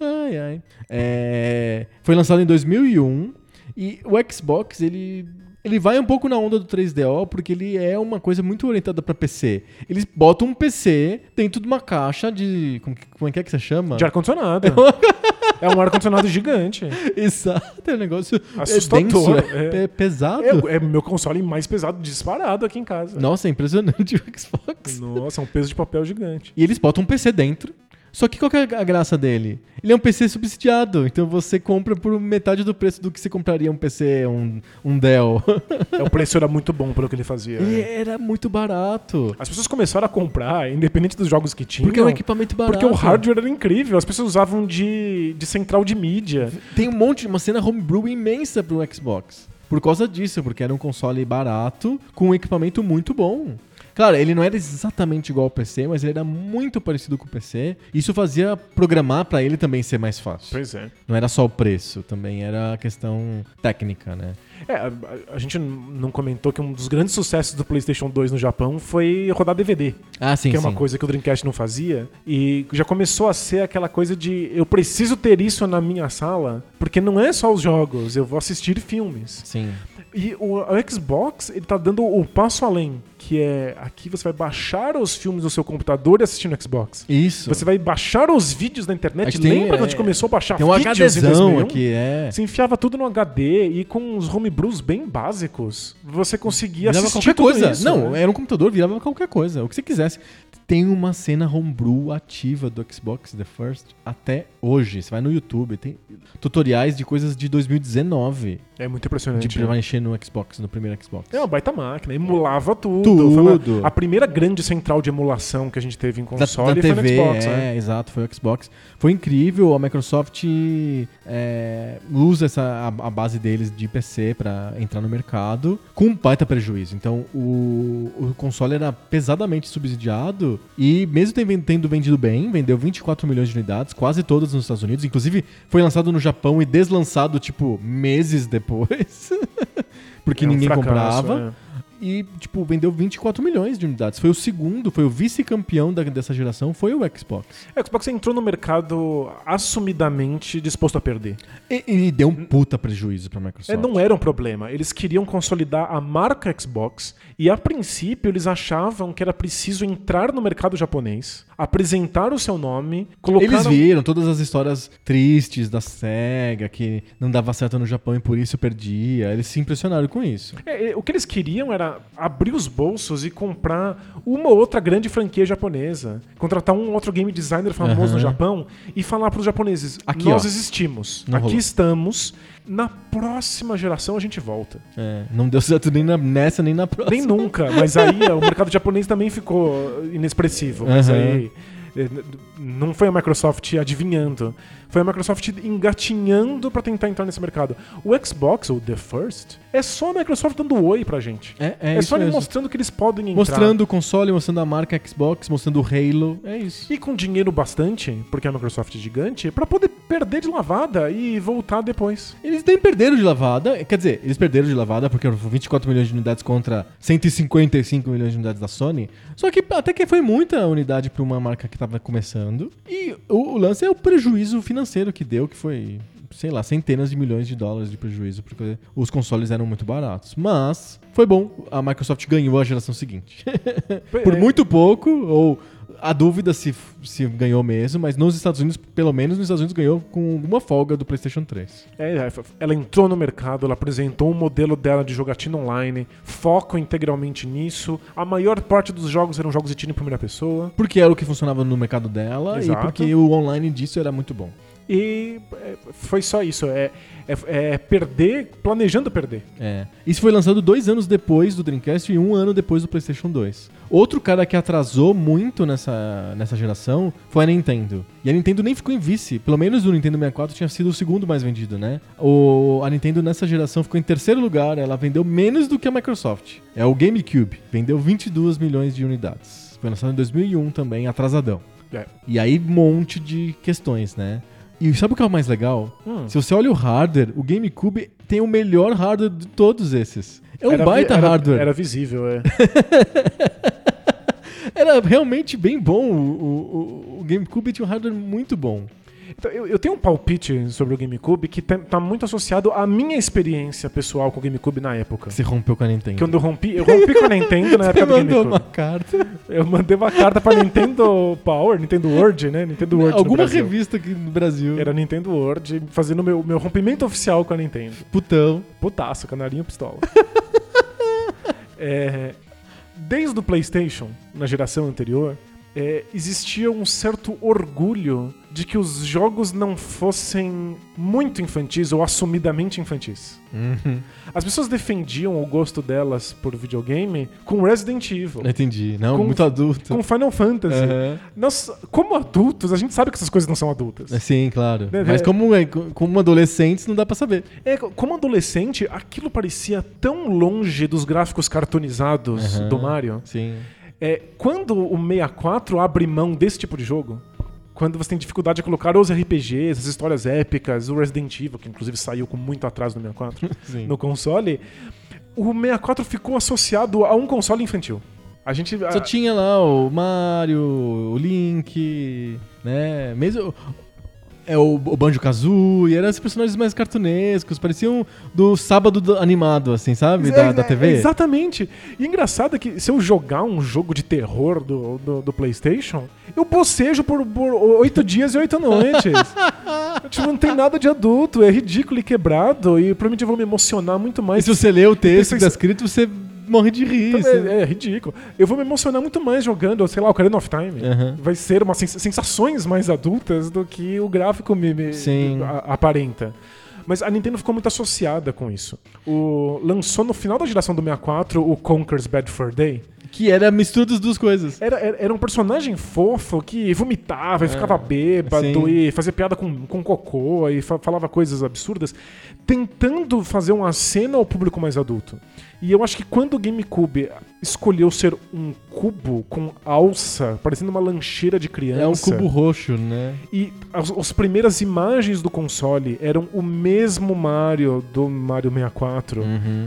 Ai, ai. É, foi lançado em 2001 e o Xbox, ele, ele vai um pouco na onda do 3DO porque ele é uma coisa muito orientada para PC. Eles botam um PC dentro de uma caixa de... Como, é que é que você chama? De ar-condicionado. <laughs> É um ar-condicionado gigante. Exato, é um negócio Assustador, é, denso, é, é. é pesado. É, é meu console mais pesado disparado aqui em casa. Nossa, é impressionante o Xbox. Nossa, é um peso de papel gigante. E eles botam um PC dentro. Só que qual que é a graça dele? Ele é um PC subsidiado, então você compra por metade do preço do que você compraria um PC, um, um Dell. É, o preço era muito bom pelo que ele fazia. e né? era muito barato. As pessoas começaram a comprar, independente dos jogos que tinham. Porque é um equipamento barato. Porque o hardware era incrível, as pessoas usavam de, de central de mídia. Tem um monte, uma cena homebrew imensa pro Xbox. por causa disso, porque era um console barato com um equipamento muito bom. Claro, ele não era exatamente igual ao PC, mas ele era muito parecido com o PC. Isso fazia programar pra ele também ser mais fácil. Pois é. Não era só o preço, também era a questão técnica, né? É, a, a- gente não comentou que um dos grandes sucessos do PlayStation 2 no Japão foi rodar DVD. Ah, sim, que é sim. uma coisa que o Dreamcast não fazia. E já começou a ser aquela coisa de eu preciso ter isso na minha sala, porque não é só os jogos, eu vou assistir filmes. Sim. E o, o Xbox, ele tá dando o passo além, que é aqui você vai baixar os filmes do seu computador e assistir no Xbox. Isso. Você vai baixar os vídeos da É internet. tem, Lembra quando a é, gente começou a baixar Tem um vídeos em HDzão 2001? aqui, é. Você enfiava tudo no HD e com uns homebrews bem básicos, você conseguia Virava assistir qualquer coisa. isso. não, né? era um computador, virava qualquer coisa. O que você quisesse. Tem uma cena homebrew ativa do Xbox The First até hoje. Você vai no YouTube, tem tutoriais de coisas de 2019 é muito impressionante. de né? pra mexer no Xbox, no primeiro Xbox. É uma baita máquina, emulava tudo. Tudo. Foi uma- a primeira grande central de emulação que a gente teve em Da, console da foi TV, no Xbox, é, né? exato, foi o Xbox. Foi incrível, a Microsoft é, usa essa, a, a base deles de PC pra entrar no mercado com um baita prejuízo. Então o, o console era pesadamente subsidiado e mesmo tendo vendido bem, vendeu 24 milhões de unidades, quase todas nos Estados Unidos. Inclusive foi lançado no Japão e deslançado tipo meses depois. <laughs> Porque É um ninguém fracasso, comprava. é. E, tipo, vendeu 24 milhões de unidades. Foi o segundo, foi o vice-campeão dessa geração, foi o Xbox. O Xbox entrou no mercado assumidamente disposto a perder. E, e deu um puta prejuízo pra Microsoft. É, não era um problema. Eles queriam consolidar a marca Xbox e, a princípio, eles achavam que era preciso entrar no mercado japonês, apresentar o seu nome, colocar. Eles viram todas as histórias tristes da SEGA, que não dava certo no Japão e por isso perdia. Eles se impressionaram com isso. É, é, o que eles queriam era abrir os bolsos e comprar uma ou outra grande franquia japonesa. Contratar um outro game designer famoso Aham. no Japão e falar para os japoneses: Aqui, nós ó. existimos, aqui rolou." estamos. Na próxima geração a gente volta. É, não deu certo nem na- nessa nem na próxima. Nem nunca, mas aí o mercado japonês também ficou inexpressivo. Mas Aham. aí n- não foi a Microsoft adivinhando. Foi a Microsoft engatinhando pra tentar entrar nesse mercado. O Xbox, ou The First, é só a Microsoft dando oi pra gente. É, é, É, só ele mesmo. mostrando que eles podem entrar. Mostrando o console, mostrando a marca Xbox, mostrando o Halo. É isso. E com dinheiro bastante, porque a Microsoft é gigante, pra poder perder de lavada e voltar depois. Eles nem perderam de lavada. Quer dizer, eles perderam de lavada porque foram 24 milhões de unidades contra 155 milhões de unidades da Sony. Só que até que foi muita unidade pra uma marca que tava começando. E o, o lance é o prejuízo financeiro que deu, que foi, sei lá, centenas de milhões de dólares de prejuízo, porque os consoles eram muito baratos. Mas foi bom, a Microsoft ganhou a geração seguinte. <laughs> Por É, muito pouco, ou a dúvida se, se ganhou mesmo, mas nos Estados Unidos, pelo menos nos Estados Unidos, ganhou com alguma folga do PlayStation 3. É, ela entrou no mercado, ela apresentou um modelo dela de jogatina online, foco integralmente nisso. A maior parte dos jogos eram jogos de tiro em primeira pessoa. Porque era o que funcionava no mercado dela Exato. e porque o online disso era muito bom. E é, foi só isso. É, é, é perder, planejando perder. É. Isso foi lançado dois anos depois do Dreamcast e um ano depois do PlayStation 2. Outro cara que atrasou muito nessa, nessa geração foi a Nintendo. E a Nintendo nem ficou em vice. Pelo menos o Nintendo 64 tinha sido o segundo mais vendido, né? O, a Nintendo nessa geração ficou em terceiro lugar. Ela vendeu menos do que a Microsoft. É o GameCube. Vendeu 22 milhões de unidades. Foi lançado em 2001 também, atrasadão. É. E aí, um monte de questões, né? E sabe o que é o mais legal? Hum. Se você olha o hardware, o GameCube tem o melhor hardware de todos esses. É um Era baita era- hardware. Era visível, é. <laughs> Era realmente bem bom. O, o- o GameCube tinha um hardware muito bom. Então, eu, eu tenho um palpite sobre o GameCube que tem- tá muito associado à minha experiência pessoal com o GameCube na época. Você rompeu com a Nintendo. Quando eu rompi, eu rompi com a Nintendo na <laughs> Você época do mandou GameCube. uma carta. Eu mandei uma carta pra Nintendo Power, Nintendo World, né? Nintendo World no Alguma revista aqui no Brasil. Era Nintendo World, fazendo meu, meu rompimento oficial com a Nintendo. Putão. Putaço, canarinho pistola. <laughs> É, desde o PlayStation, na geração anterior, é, existia um certo orgulho de que os jogos não fossem muito infantis ou assumidamente infantis. Uhum. As pessoas defendiam o gosto delas por videogame com Resident Evil, Entendi. Não, Com- muito adulto. com Final Fantasy. Aham. Nós, como adultos, a gente sabe que essas coisas não são adultas. É, Sim, claro. É, Mas como, é, como adolescentes, não dá pra saber. É, como adolescente, aquilo parecia tão longe dos gráficos cartoonizados Aham. do Mario. Sim. É, quando o 64 abre mão desse tipo de jogo, quando você tem dificuldade de colocar os RPGs, as histórias épicas, o Resident Evil, que inclusive saiu com muito atraso no 64, <laughs> Sim. no console, o 64 ficou associado a um console infantil. A gente. Só a- tinha lá o Mario, o Link, né? Mesmo. É o, o Banjo Kazooie, eram esses personagens mais cartunescos, pareciam do sábado do- animado, assim, sabe? Da, É, da é, TV. Exatamente. E engraçado é que se eu jogar um jogo de terror do, do, do PlayStation, eu bocejo por, por oito dias e oito noites. <laughs> tipo, não tem nada de adulto, é ridículo e quebrado, e provavelmente eu vou me emocionar muito E mais. se você lê o texto que tá escrito, você morre de rir. você- É, é ridículo. Eu vou me emocionar muito mais jogando, sei lá, o Ocarina of Time. Aham. Vai ser umas sens- sensações mais adultas do que o gráfico me, me- a- aparenta. Mas a Nintendo ficou muito associada com isso. O, lançou no final da geração do 64 o Conker's Bad Fur Day. Que era a mistura das duas coisas. Era, era, era um personagem fofo que vomitava e ficava bêbado É, sim. e fazia piada com, com cocô e fa- falava coisas absurdas, tentando fazer um aceno ao público mais adulto. E eu acho que quando o GameCube escolheu ser um cubo com alça, parecendo uma lancheira de criança. É um cubo roxo, né? E as, as primeiras imagens do console eram o mesmo Mario do Mario 64.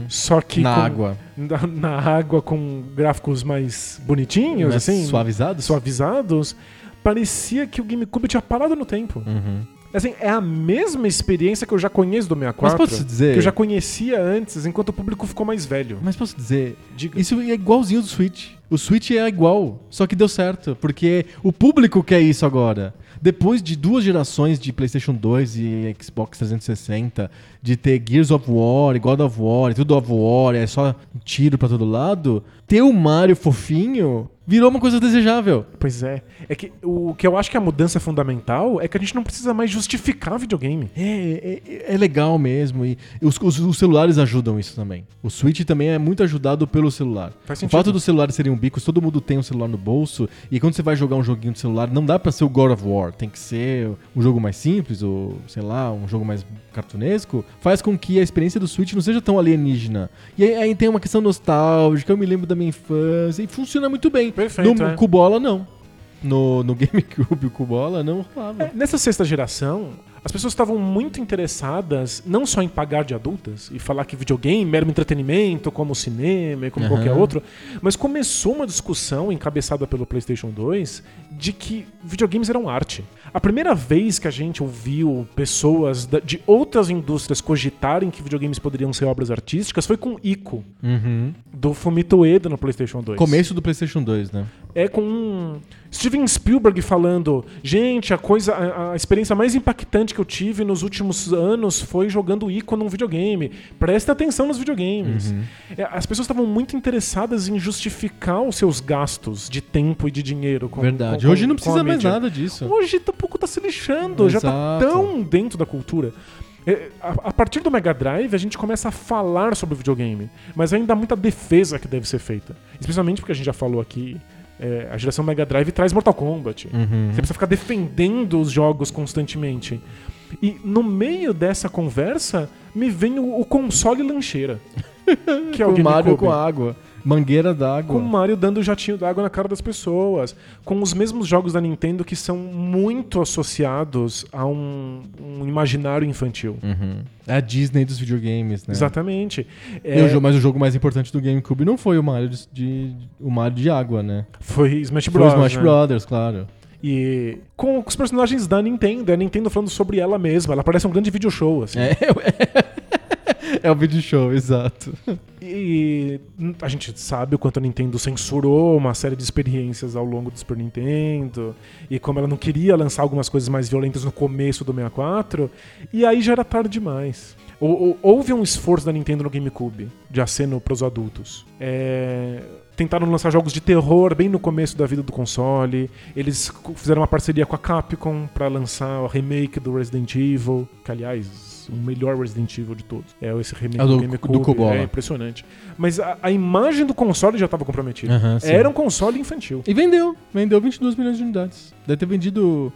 Só que Na com- água. Na, na água com gráficos mais bonitinhos, assim. suavizados? Suavizados. Parecia que o GameCube tinha parado no tempo. Uhum. Assim, é a mesma experiência que eu já conheço do 64. Mas posso dizer- Que eu já conhecia antes, enquanto o público ficou mais velho. Mas posso dizer, Diga. isso é igualzinho do Switch. O Switch é igual, só que deu certo, porque o público quer isso agora. Depois de duas gerações de PlayStation 2 e Xbox 360, de ter Gears of War, God of War, tudo of War, é só tiro pra todo lado, ter o Mario fofinho virou uma coisa desejável. Pois é. É que o que eu acho que a mudança fundamental é que a gente não precisa mais justificar videogame. É, é, é legal mesmo. E os, os- os celulares ajudam isso também. O Switch também é muito ajudado pelo celular. Faz o sentido. fato dos celulares serem um bico, todo mundo tem um celular no bolso. E quando você vai jogar um joguinho de celular, não dá pra ser o God of War. Tem que ser um jogo mais simples, ou sei lá, um jogo mais cartunesco. Faz com que a experiência do Switch não seja tão alienígena. E aí, aí tem uma questão nostálgica, eu me lembro da minha infância. E funciona muito bem. Perfeito, no é. Cubola, não. No, no <laughs> GameCube, o Cubola não rolava. É, nessa sexta geração, as pessoas estavam muito interessadas não só em pagar de adultas e falar que videogame era um entretenimento, como o cinema e como Aham. qualquer outro, mas começou uma discussão encabeçada pelo PlayStation 2 de que videogames eram arte. A primeira vez que a gente ouviu pessoas de outras indústrias cogitarem que videogames poderiam ser obras artísticas foi com Ico, Uhum. do Fumito Ueda no PlayStation 2. Começo do PlayStation 2, né? É com um Steven Spielberg falando: gente, a coisa, a, a experiência mais impactante que eu tive nos últimos anos foi jogando Ico num videogame. Presta atenção nos videogames. Uhum. É, as pessoas estavam muito interessadas em justificar os seus gastos de tempo e de dinheiro. Com, Verdade. com- Hoje não precisa mais nada disso. Hoje pouco tá se lixando, já tá Exato. tão dentro da cultura. É, A, a partir do Mega Drive, a gente começa a falar sobre o videogame, mas ainda há muita defesa que deve ser feita. Especialmente porque a gente já falou aqui, é, a geração Mega Drive traz Mortal Kombat. Uhum. Você precisa ficar defendendo os jogos constantemente. E no meio dessa conversa, me vem o, o console lancheira. <laughs> Que é o com Mario com água. Mangueira d'água. Com o Mario dando jatinho d'água na cara das pessoas. Com os mesmos jogos da Nintendo que são muito associados a um, um imaginário infantil. Uhum. É a Disney dos videogames, né? Exatamente. É, o jogo- mas o jogo mais importante do GameCube não foi o Mario de, de- o Mario de água, né? foi Smash Foi o Bros. Smash né? Brothers, claro. E com os personagens da Nintendo, é a Nintendo falando sobre ela mesma. Ela parece um grande video show, assim. É, <laughs> é o vídeo show, exato. E a gente sabe o quanto a Nintendo censurou uma série de experiências ao longo do Super Nintendo, e como ela não queria lançar algumas coisas mais violentas no começo do 64, e aí já era tarde demais. Ou- ou- Houve um esforço da Nintendo no GameCube de aceno para os adultos. É, tentaram lançar jogos de terror bem no começo da vida do console. Eles fizeram uma parceria com a Capcom pra lançar o remake do Resident Evil, que aliás, o melhor Resident Evil de todos. É esse remake É do- GameCube. do Kobola. É impressionante. Mas a, a imagem do console já estava comprometida. Sim. Era um console infantil. E vendeu. Vendeu 22 milhões de unidades. Deve ter vendido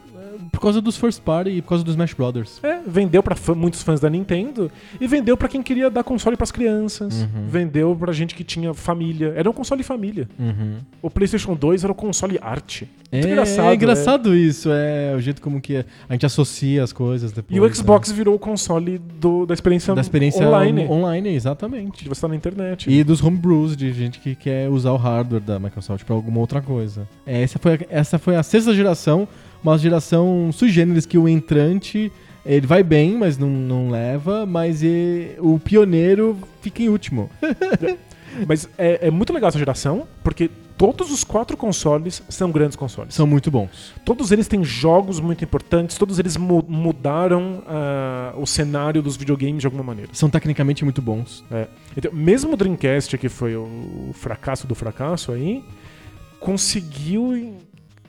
por causa dos First Party e por causa dos Smash Brothers. É, vendeu pra fã- muitos fãs da Nintendo e vendeu pra quem queria dar console pras crianças. Uhum. Vendeu pra gente que tinha família. Era um console família. Uhum. O PlayStation 2 era o console arte. É engraçado, engraçado, é engraçado isso, é o jeito como que a gente associa as coisas depois. E o né? Xbox virou o console do- da experiência, da experiência online. on- online, exatamente. De você estar na internet. E dos homebrews, de gente que quer usar o hardware da Microsoft pra alguma outra coisa. É, Essa foi, a, essa foi a sexta geração, uma geração sui generis que o entrante, ele vai bem, mas não, não leva, mas e- o pioneiro fica em último. <laughs> Mas é, é muito legal essa geração, porque todos os quatro consoles são grandes consoles. São muito bons. Todos eles têm jogos muito importantes, todos eles mu- mudaram ah, o cenário dos videogames de alguma maneira. São tecnicamente muito bons. É. Então, mesmo o Dreamcast, que foi o fracasso do fracasso aí, conseguiu,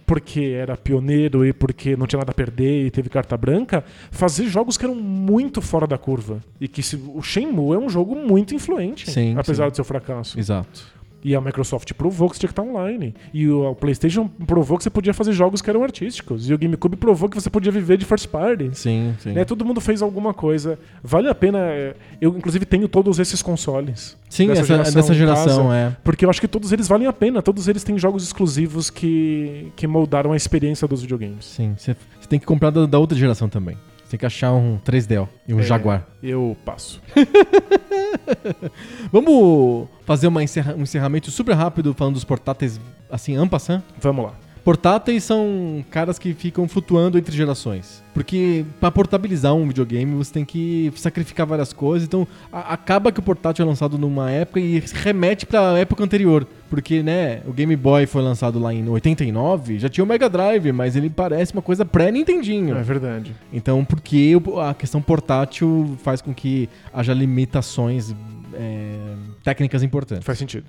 porque era pioneiro e porque não tinha nada a perder e teve carta branca, fazer jogos que eram muito fora da curva. E que se- o Shenmue é um jogo muito influente, Sim, apesar sim. do seu fracasso. Exato. E a Microsoft provou que você tinha que estar online. E o, PlayStation provou que você podia fazer jogos que eram artísticos. E o GameCube provou que você podia viver de first party. Sim, sim. Né, todo mundo fez alguma coisa. Vale a pena. é, Eu, inclusive, tenho todos esses consoles. Sim, dessa essa, geração dessa geração, casa. é. Porque eu acho que todos eles valem a pena. Todos eles têm jogos exclusivos que, que moldaram a experiência dos videogames. Sim, você você tem que comprar da, da outra geração também. Tem que achar um 3DO e um É. Jaguar. Eu passo. <laughs> Vamos fazer uma encerra- um encerramento super rápido falando dos portáteis, assim, ampassant? Vamos lá. Portáteis são caras que ficam flutuando entre gerações. Porque pra portabilizar um videogame você tem que sacrificar várias coisas. Então a- acaba que o portátil é lançado numa época e remete pra época anterior. Porque, né, o Game Boy foi lançado lá em 89, já tinha o Mega Drive, mas ele parece uma coisa pré-Nintendinho. É verdade. Então, porque a questão portátil faz com que haja limitações é, técnicas importantes. Faz sentido.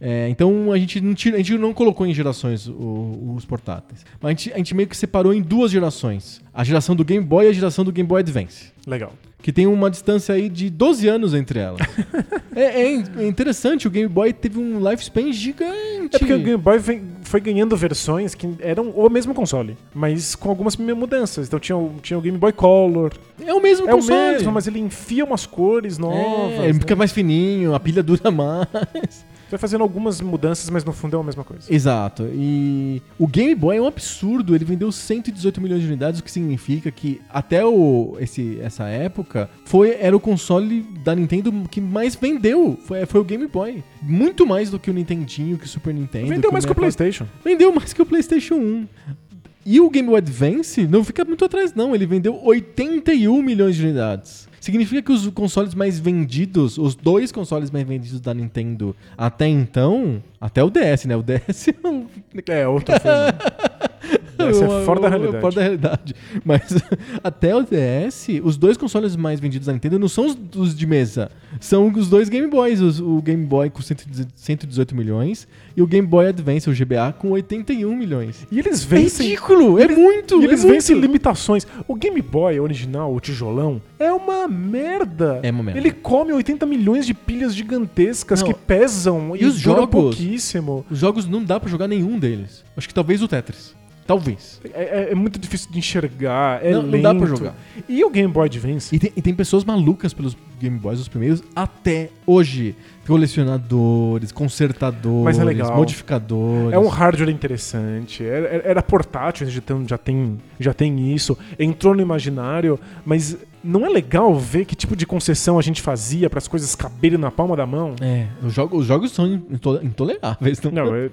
É, então a gente, não tira- a gente não colocou em gerações o- os portáteis. Mas a gente, a gente meio que separou em duas gerações. A geração do Game Boy e a geração do Game Boy Advance. Legal. Que tem uma distância aí de 12 anos entre elas. <laughs> é, é é interessante, o Game Boy teve um lifespan gigante. É porque o Game Boy vem- foi ganhando versões que eram o mesmo console, mas com algumas mudanças. Então tinha o, tinha o Game Boy Color. É o mesmo É o console. mesmo, mas ele enfia umas cores novas. É, ele né? fica mais fininho, a pilha dura <laughs> mais. Vai fazendo algumas mudanças, mas no fundo é a mesma coisa. Exato. E o Game Boy é um absurdo. Ele vendeu 118 milhões de unidades, o que significa que até o, esse, essa época foi, era o console da Nintendo que mais vendeu. Foi, foi o Game Boy. Muito mais do que o Nintendinho, que o Super Nintendo. Vendeu mais que o 64. PlayStation. Vendeu mais que o PlayStation 1. E o Game Boy Advance não fica muito atrás, não. Ele vendeu 81 milhões de unidades. Significa que os consoles mais vendidos, os dois consoles mais vendidos da Nintendo até então, até o DS, né? O DS é É, <laughs> Essa é fora da realidade. Fora da realidade. <laughs> Mas <laughs> até o DS, os dois consoles mais vendidos da Nintendo não são os, os de mesa. São os dois Game Boys. os- o Game Boy com 118 milhões e o Game Boy Advance, o GBA, com 81 milhões. E eles É vencem. ridículo! É muito! E eles é muito. vencem limitações. O Game Boy original, o tijolão, é uma merda. É uma merda. Ele come 80 milhões de pilhas gigantescas Não. que pesam E os duram jogos? pouquíssimo. Os jogos não dá pra jogar nenhum deles. Acho que talvez o Tetris. Talvez. É, é- é muito difícil de enxergar. É Não- não dá pra jogar. E o Game Boy Advance? E tem, e tem pessoas malucas pelos Game Boys, os primeiros, até hoje. Colecionadores, consertadores, Mas é legal. modificadores. É um hardware interessante. Era, era- portátil, já tem, já, tem, já tem isso. Entrou no imaginário, mas não é legal ver que tipo de concessão a gente fazia para as coisas caberem na palma da mão? É, os jogos, os jogos são into- intoleráveis. Não, Não, é,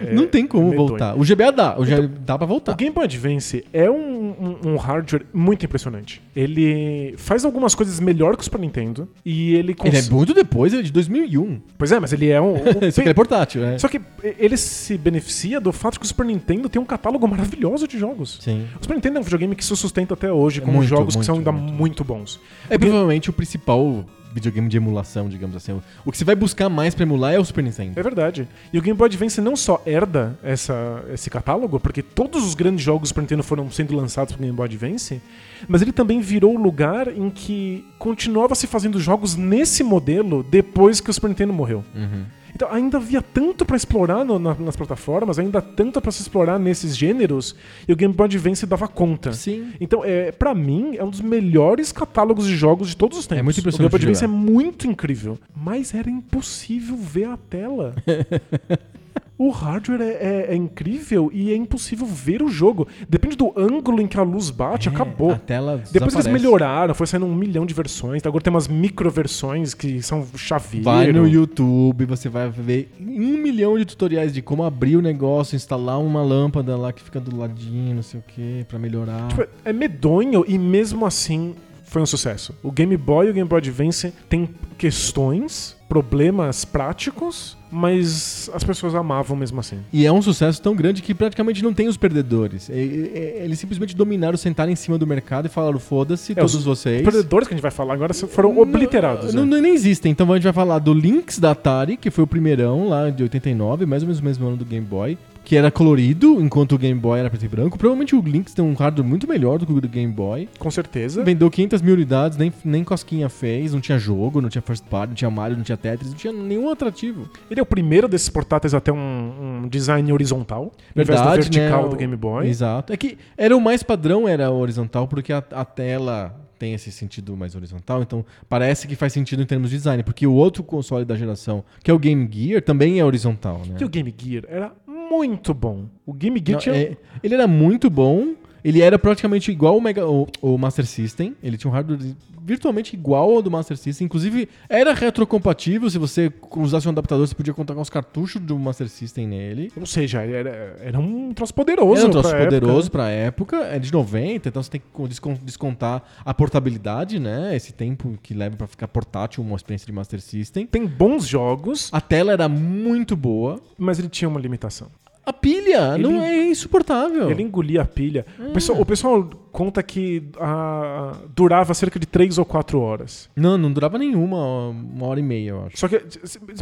é- <laughs> não tem como é medonho. voltar. O GBA dá, o GBA dá pra O voltar. Game Boy Advance é um, um- um hardware muito impressionante. Ele faz algumas coisas melhor que o Super Nintendo e ele Ele é cons... muito depois, ele é de 2001. Pois é, mas ele é um... <laughs> o- Só que ele é portátil, né? Só que ele se beneficia do fato que o Super Nintendo tem um catálogo maravilhoso de jogos. Sim. O Super Nintendo é um videogame que se sustenta até hoje com Muito, jogos que muito, são ainda muito. muito bons. É provavelmente o principal videogame de emulação, digamos assim. O que você vai buscar mais pra emular é o Super Nintendo. É verdade. E o Game Boy Advance não só herda essa, esse catálogo, porque todos os grandes jogos Super Nintendo foram sendo lançados pro Game Boy Advance, mas ele também virou o lugar em que continuava se fazendo jogos nesse modelo depois que o Super Nintendo morreu. Uhum. Então ainda havia tanto pra explorar no- na- nas plataformas, ainda tanto pra se explorar nesses gêneros, e o Game Boy Advance dava conta. Sim. Então, é, para mim, é um dos melhores catálogos de jogos de todos os tempos. muito impressionante O Game Boy Advance é muito incrível, mas era impossível ver a tela. <laughs> O hardware é, é- é incrível e é impossível ver o jogo. Depende do ângulo em que a luz bate, acabou. É, A tela Depois eles melhoraram, foi saindo um milhão de versões. Agora tem umas micro versões que são chaveiro. Vai no YouTube, você vai ver um milhão de tutoriais de como abrir o negócio, instalar uma lâmpada lá que fica do ladinho, não sei o que, pra melhorar. Tipo, é medonho e mesmo assim foi um sucesso. O Game Boy e o Game Boy Advance tem questões, problemas práticos, mas as pessoas amavam mesmo assim. E é um sucesso tão grande que praticamente não tem os perdedores. Eles simplesmente dominaram, sentaram em cima do mercado e falaram: foda-se, É, todos os- vocês. Os perdedores que a gente vai falar agora foram obliterados. Não, né? não- nem existem. Então a gente vai falar do Lynx da Atari, que foi o primeirão lá de 89, mais ou menos o mesmo ano do Game Boy. Que era colorido, enquanto o Game Boy era preto e branco. Provavelmente o Lynx tem um hardware muito melhor do que o do Game Boy. Com certeza. Vendeu 500 mil unidades, nem, nem cosquinha fez, não tinha jogo, não tinha first party, não tinha Mario, não tinha Tetris, não tinha nenhum atrativo. Ele é o primeiro desses portáteis a ter um, um design horizontal, ao invés do Verdade, vertical né? do Game Boy. Exato. É que era o mais padrão, era horizontal, porque a, a tela tem esse sentido mais horizontal, então parece que faz sentido em termos de design, porque o outro console da geração, que é o Game Gear, também é horizontal, né? E o Game Gear era muito bom. O Game Gear Não, tinha... é- ele era muito bom, ele era praticamente igual o, Mega, o, o Master System, ele tinha um hardware virtualmente igual ao do Master System, inclusive era retrocompatível, se você usasse um adaptador, você podia contar com os cartuchos do Master System nele. Ou seja, era, era um troço poderoso. Era um troço pra época, poderoso né? pra época, é de 90, então você tem que descon- descontar a portabilidade, né? Esse tempo que leva pra ficar portátil uma experiência de Master System. Tem bons jogos, A tela era muito boa. mas ele tinha uma limitação. A pilha Ele- não é insuportável. Ele engolia a pilha. O, pessoal, o pessoal conta que ah, durava cerca de 3 ou 4 horas. Não, não durava nenhuma, uma hora e meia, eu acho. Só que,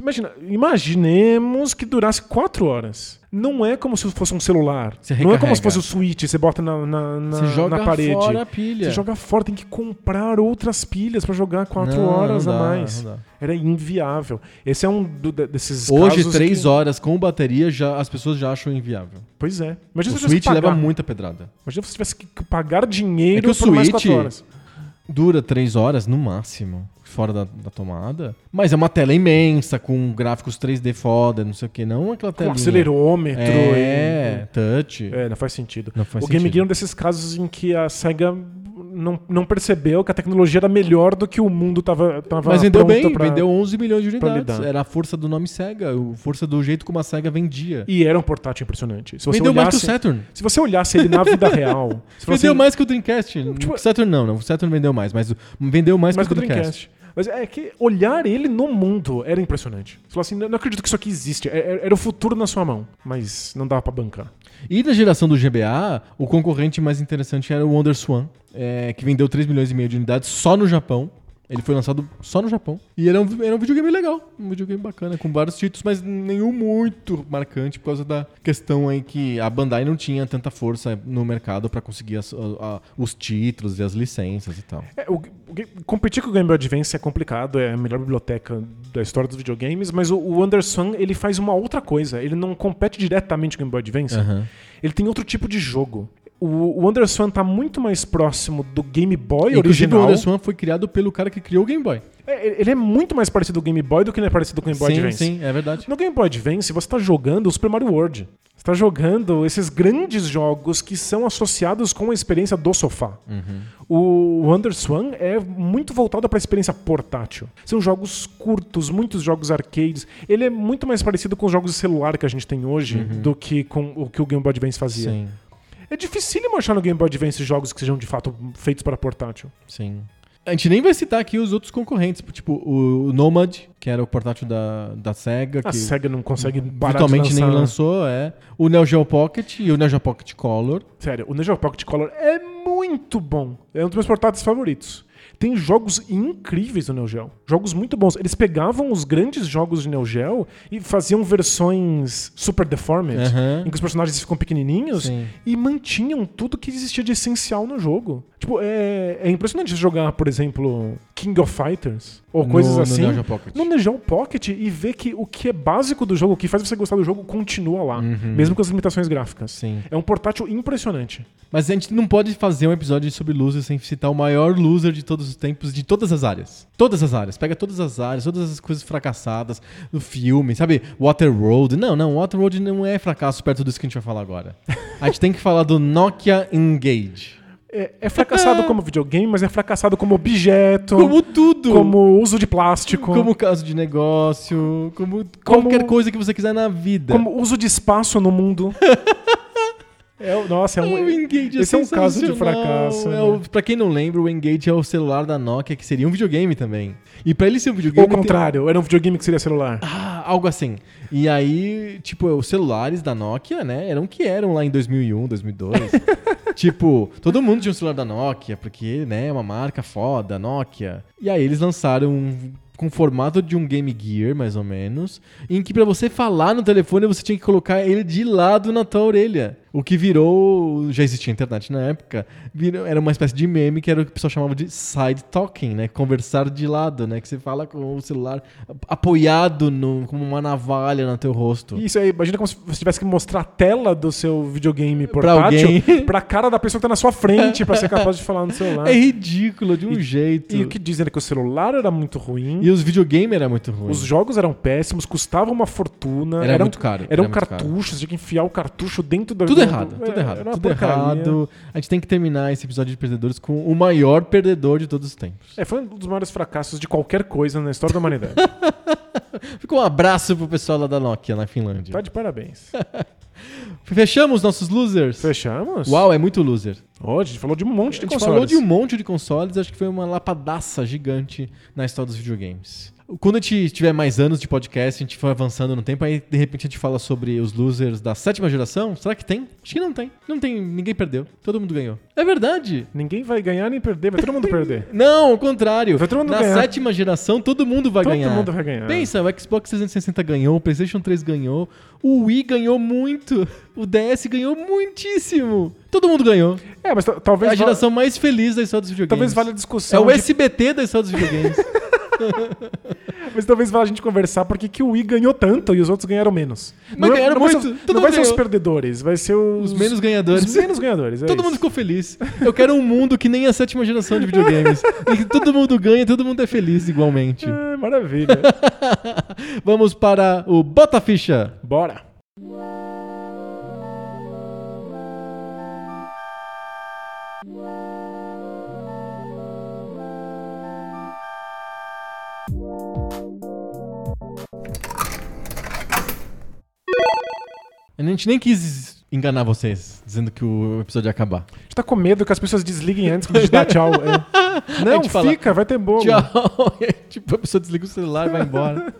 imagina, imaginemos que durasse 4 horas. Não é como se fosse um celular. Não é como se fosse o Switch, você bota na, na, na, Você joga na parede. fora a pilha. Você joga fora, tem que comprar outras pilhas pra jogar 4 Não, horas não a dá, mais. não dá. Era inviável. Esse é um do- de- desses Hoje, três que... horas com bateria, já, as pessoas já acham inviável. Pois é. O Imagina se você Switch leva muita pedrada. Imagina se você tivesse que pagar dinheiro É que o por mais Switch- 4 horas. Dura três horas no máximo, fora da, da tomada. Mas é uma tela imensa, com gráficos 3D foda, não sei o que. Não aquela Com telinha. acelerômetro. É, touch. e- É, não faz sentido. Não faz o Game sentido. Gear é um desses casos em que a SEGA não, não percebeu que a tecnologia era melhor do que o mundo tava, tava Mas vendeu bem, pra- vendeu 11 milhões de unidades. Era a força do nome Sega, a força do jeito como a Sega vendia. E era um portátil impressionante. Se você vendeu mais que o olhasse, Saturn. Se você olhasse ele na vida real... <laughs> Vendeu você- mais que o Dreamcast. Tipo- Saturn não, não. O Saturn vendeu mais, mas vendeu mais, mais que que o Dreamcast. Dreamcast. Mas é que olhar ele no mundo era impressionante. Você falou assim, não acredito que isso aqui existe. É- é- Era o futuro na sua mão. Mas não dava pra bancar. E da geração do GBA, o concorrente mais interessante era o Wonder Swan, é, que vendeu 3 milhões e meio de unidades só no Japão. Ele foi lançado só no Japão. E era um, era um videogame legal, um videogame bacana, com vários títulos, mas nenhum muito marcante por causa da questão aí que a Bandai não tinha tanta força no mercado pra conseguir as- a- a- os títulos e as licenças e tal. É, o- o competir com o Game Boy Advance é complicado, é a melhor biblioteca da história dos videogames, mas o, o Anderson ele faz uma outra coisa. Ele não compete diretamente com o Game Boy Advance. Aham. Ele tem outro tipo de jogo. O, o Anderson tá muito mais próximo do Game Boy Inclusive, original. o Wonder Swan foi criado pelo cara que criou o Game Boy. É, ele é muito mais parecido com o Game Boy do que ele é parecido com o Game Boy sim, Advance. sim, é verdade. No Game Boy Advance, você está jogando o Super Mario World. Você está jogando esses grandes jogos que são associados com a experiência do sofá. O Wonderswan é muito voltado para a experiência portátil. São jogos curtos, muitos jogos arcades. Ele é muito mais parecido com os jogos de celular que a gente tem hoje do que com o que o Game Boy Advance fazia. Sim, É dificílimo achar no Game Boy Advance jogos que sejam de fato feitos para portátil. sim. A gente nem vai citar aqui os outros concorrentes, tipo o Nomad, que era o portátil da, da SEGA, A que SEGA não consegue virtualmente de nem lançou, é. O Neo Geo Pocket e o Neo Geo Pocket Color. Sério, o Neo Geo Pocket Color é muito bom. É um dos meus portáteis favoritos. Tem jogos incríveis no Neo Geo. Jogos muito bons. Eles pegavam os grandes jogos de Neo Geo e faziam versões super deformed, Aham. em que os personagens ficam pequenininhos Sim. e mantinham tudo que existia de essencial no jogo. Tipo, é, é impressionante jogar, por exemplo, King of Fighters ou No- coisas no assim. Neo Geo Pocket. No Geo Pocket e ver que o que é básico do jogo, o que faz você gostar do jogo, continua lá, Uhum. mesmo com as limitações gráficas. Sim. É um portátil impressionante. Mas a gente não pode fazer um episódio sobre losers sem citar o maior loser de todos os tempos, de todas as áreas. Todas as áreas. Pega todas as áreas, todas as coisas fracassadas do filme, sabe? Waterworld. Não, não, Waterworld não é fracasso perto disso que a gente vai falar agora. A gente tem que falar do Nokia Engage. É, é fracassado como videogame, mas é fracassado como objeto, Como tudo! como uso de plástico, Como caso de negócio, como, Como- qualquer coisa que você quiser na vida. como uso de espaço no mundo. <laughs> é, nossa, é um, o Engage esse é um caso de fracasso. É né? o, pra quem não lembra, o Engage é o celular da Nokia, que seria um videogame também. E pra ele ser um videogame... Ou o contrário, era um videogame que seria celular. Ah, algo assim. E aí, tipo, os celulares da Nokia, né, eram o que eram lá em 2001, 2002. <laughs> tipo, todo mundo tinha um celular da Nokia, porque, né, é uma marca foda, Nokia. E aí eles lançaram um com formato de um Game Gear, mais ou menos, em que pra você falar no telefone você tinha que colocar ele de lado na tua orelha. O que virou, já existia internet na época, virou- era uma espécie de meme que era o que o pessoal chamava de side talking, né? Conversar de lado, né? Que você fala com o celular apoiado no, como uma navalha no teu rosto. Isso aí, imagina como se você tivesse que mostrar a tela do seu videogame Pra portátil alguém. pra cara da pessoa que tá na sua frente pra ser capaz de <laughs> falar no celular. É ridículo de um E- jeito. E o que dizem é que o celular era muito ruim, E os videogames era muito ruim. os jogos eram péssimos, custavam uma fortuna. Era eram, muito caro, Eram era cartuchos, tinha que enfiar o cartucho dentro do. Tudo do- errado, é, tudo errado, tudo porcaria. errado. A gente tem que terminar esse episódio de Perdedores com o maior perdedor de todos os tempos. É, foi um dos maiores fracassos de qualquer coisa na história da humanidade. <laughs> Fica um abraço pro pessoal lá da Nokia, na Finlândia. tá de parabéns. <laughs> Fechamos nossos losers? Fechamos? Uau, é muito loser. Ó, a gente falou de um monte A de gente consoles. falou de um monte de consoles, acho que foi uma lapadaça gigante na história dos videogames. Quando a gente tiver mais anos de podcast, a gente for avançando no tempo, aí de repente a gente fala sobre os losers da sétima geração. Será que tem? Acho que não tem. Não tem, ninguém perdeu. Todo mundo ganhou. É verdade. Ninguém vai ganhar nem perder, vai todo mundo perder. <laughs> Não, ao contrário. Vai todo mundo Na ganhar. sétima geração, todo mundo vai Todo ganhar. mundo vai ganhar. Pensa, o Xbox 360 ganhou, o PlayStation 3 ganhou, o Wii ganhou muito, <laughs> o DS ganhou muitíssimo. Todo mundo ganhou. É, mas ta- É talvez. a geração mais feliz da história dos videogames. Talvez valha a É discussão. o de- SBT da história dos videogames. <laughs> <laughs> Mas talvez valha a gente conversar porque que o Wii ganhou tanto e os outros ganharam menos. Mas é- ganharam vai ser- muito, todo não vai mundo ser os ganhou. perdedores, vai ser os. Os menos ganhadores. Os menos ganhadores. é todo isso. mundo ficou feliz. Eu quero um mundo que nem a sétima geração de videogames. <laughs> em que todo mundo ganha, todo mundo é feliz igualmente. É, maravilha. <laughs> Vamos para o Bota Ficha. Bora. A gente nem quis enganar vocês, dizendo que o episódio ia acabar. A gente tá com medo que as pessoas desliguem antes quando a gente dá <laughs> tchau. é. Não, fala, fica, vai ter bolo. Tchau. <laughs> Aí, tipo, a pessoa desliga o celular e vai embora.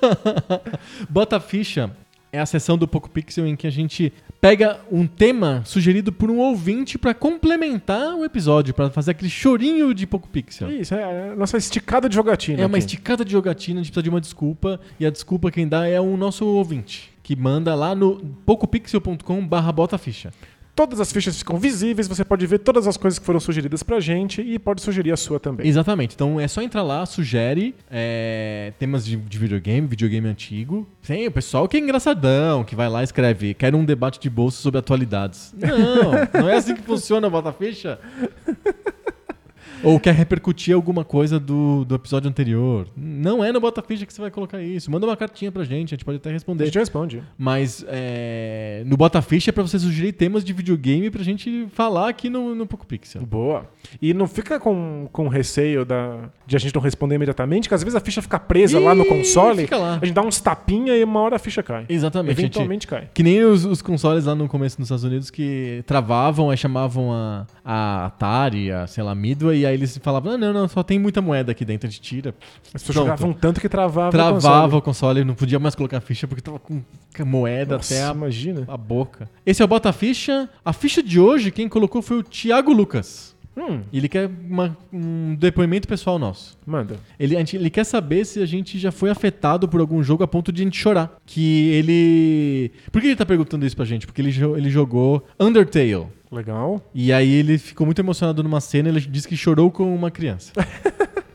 <laughs> Bota Ficha é a sessão do Poco Pixel em que a gente pega um tema sugerido por um ouvinte pra complementar o episódio, pra fazer aquele chorinho de Poco Pixel. Isso, é a nossa esticada de jogatina. É uma aqui. esticada de jogatina, a gente precisa de uma desculpa, e a desculpa quem dá é o nosso ouvinte, que manda lá no pocopixel.com barra botaficha. Todas as fichas ficam visíveis, você pode ver todas as coisas que foram sugeridas pra gente e pode sugerir a sua também. Exatamente, então é só entrar lá, sugere é, temas de, de videogame, videogame antigo. Tem o pessoal que é engraçadão, que vai lá e escreve, quero um debate de bolsa sobre atualidades. Não, não é assim que funciona a Botaficha. Ou quer repercutir alguma coisa do, do episódio anterior. Não é no Botaficha que você vai colocar isso. Manda uma cartinha pra gente, a gente pode até A responder. gente responde. Mas é, no Botaficha é pra você sugerir temas de videogame pra gente falar aqui no, no Poco Pixel. Boa. E não fica com, com receio da, de a gente não responder imediatamente, que às vezes a ficha fica presa lá no Ih, console. fica lá. A gente dá uns tapinha e uma hora a ficha cai. Exatamente. gente. Eventualmente cai. Que nem os, os consoles lá no começo nos Estados Unidos que travavam, aí chamavam a, a Atari, a, sei lá, Midway, e aí eles falavam, não, não, não, só tem muita moeda aqui dentro, a gente tira. As pessoas jogavam tanto que travava. o Travava console. o console, não podia mais colocar ficha porque tava com moeda Nossa, até a, imagina. a boca. Esse é o Bota Ficha. A ficha de hoje, quem colocou foi o Thiago Lucas. Hum, Ele quer uma- um depoimento pessoal nosso. manda. Ele, a gente- ele quer saber se a gente já foi afetado por algum jogo a ponto de a gente chorar. Que ele. Por que ele tá perguntando isso pra gente? Porque ele, ele jogou Undertale. Legal. E aí ele ficou muito emocionado numa cena, ele disse que chorou com uma criança. <laughs>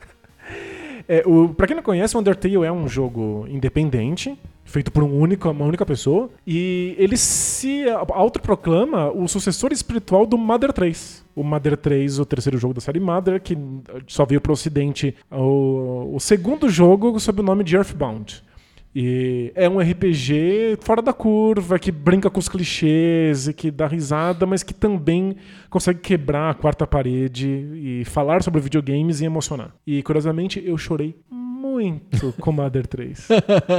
É, o, pra quem não conhece, o Undertale é um jogo independente, feito por um único, uma única pessoa, e ele se autoproclama o sucessor espiritual do Mother 3. O Mother 3, o terceiro jogo da série Mother, que só veio pro ocidente o, o segundo jogo sob o nome de Earthbound. E é um RPG fora da curva, que brinca com os clichês e que dá risada, mas que também consegue quebrar a quarta parede e falar sobre videogames e emocionar. E curiosamente, eu chorei muito com Mother 3.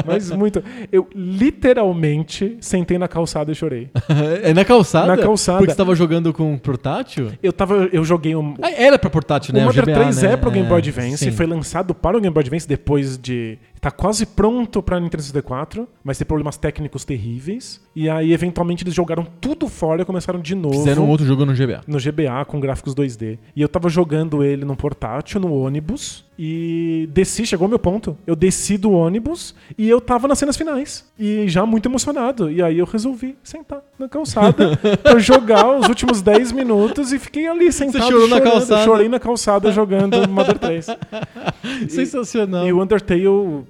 Mas muito. Eu literalmente sentei na calçada e chorei. <laughs> é na calçada? Na calçada. Porque você tava jogando com portátil? Eu tava. Eu joguei um. Ah, era pra portátil, né? o Mother GBA, 3 né? é pro Game Boy Advance, sim. foi lançado para o Game Boy Advance depois de. Tá quase pronto pra Nintendo 64, mas tem problemas técnicos terríveis. E aí, eventualmente, eles jogaram tudo fora e começaram de novo. Fizeram um outro jogo no GBA. No GBA com gráficos 2D. E eu tava jogando ele num portátil, no ônibus. E desci, chegou o meu ponto. Eu desci do ônibus e eu tava nas cenas finais. E já muito emocionado. E aí eu resolvi sentar na calçada <laughs> pra jogar os últimos 10 minutos e fiquei ali sentado. chorou na chorando. calçada. Chorei na calçada jogando Mother 3. <laughs> Sensacional. E o Undertale,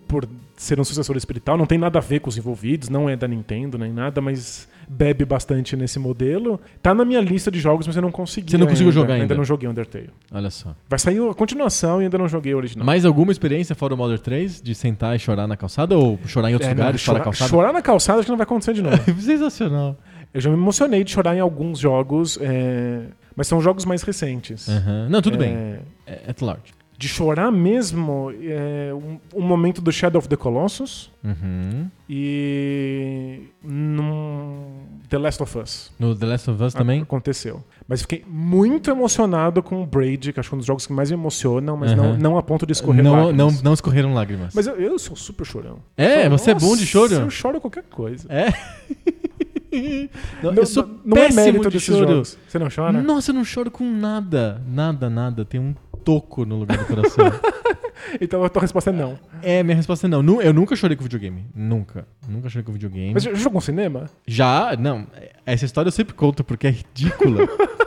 por ser um sucessor espiritual, não tem nada a ver com os envolvidos, não é da Nintendo nem nada, mas bebe bastante nesse modelo. Tá na minha lista de jogos, mas eu não consegui. Você não conseguiu ainda. jogar ainda? Ainda não joguei Undertale. Olha só. Vai sair a continuação e ainda não joguei o original. Mais alguma experiência fora o Mother 3 de sentar e chorar na calçada ou chorar em outros É, lugares fora chorar, da calçada? chorar na calçada acho que não vai acontecer de novo. <laughs> Sensacional. eu já me emocionei de chorar em alguns jogos, é, mas são jogos mais recentes. Não, tudo É, bem. É, at large. De chorar mesmo, é um, um momento do Shadow of the Colossus Uhum. e num The Last of Us. No The Last of Us também? Aconteceu. Mas fiquei muito emocionado com o Braid, que acho que é um dos jogos que mais me emocionam, mas não, Aham. não a ponto de escorrer Não, não, lágrimas. não escorreram lágrimas. Mas eu, eu sou super chorão. É, Sou- você é bom de choro? Eu choro qualquer coisa. É? <laughs> Não, Não, eu sou não é péssimo mérito de desses choro. jogos. Você não chora? Nossa, eu não choro com nada. Nada, nada. Tem um toco no lugar do coração. <laughs> <laughs> Então a tua resposta é não. é, minha resposta é não. Nu- Eu nunca chorei com videogame. Nunca. Nunca chorei com videogame. Mas já jogou um cinema? Já, não. Essa história eu sempre conto porque é ridícula. <laughs>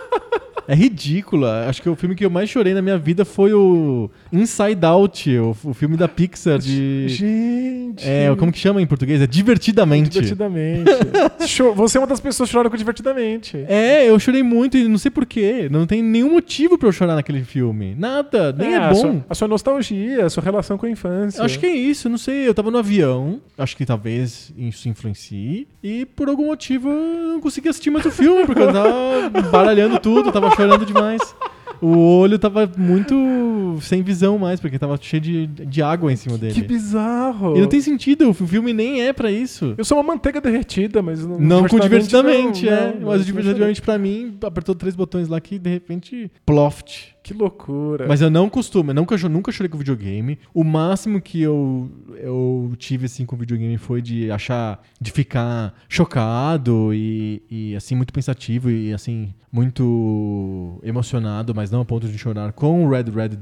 É ridícula. Acho que o filme que eu mais chorei na minha vida foi o Inside Out, o, o filme da Pixar de. Gente. É, como que chama em português? É Divertidamente. Divertidamente. <laughs> Cho- Você é uma das pessoas que choram com divertidamente. É, eu chorei muito e não sei porquê. Não tem nenhum motivo pra eu chorar naquele filme. Nada, nem é, a bom. sua- a sua nostalgia, a sua relação com a infância. Acho que é isso, não sei. Eu tava no avião, acho que talvez isso influencie. E por algum motivo eu não consegui assistir mais o filme, porque eu tava <laughs> baralhando tudo, tava chorando demais. O olho tava muito sem visão mais, porque tava cheio de, de água em cima dele. Que bizarro. E não tem sentido, o filme nem é pra isso. Eu sou uma manteiga derretida, mas não. Não com divertidamente, não, é. não, Mas o divertidamente pra mim apertou três botões lá que de repente ploft. Que loucura. Mas eu não costumo, eu nunca, jo- nunca chorei com videogame. O máximo que eu, eu tive assim com videogame foi de achar, de ficar chocado e, e assim muito pensativo e assim muito emocionado, mas não a ponto de chorar com o Red Red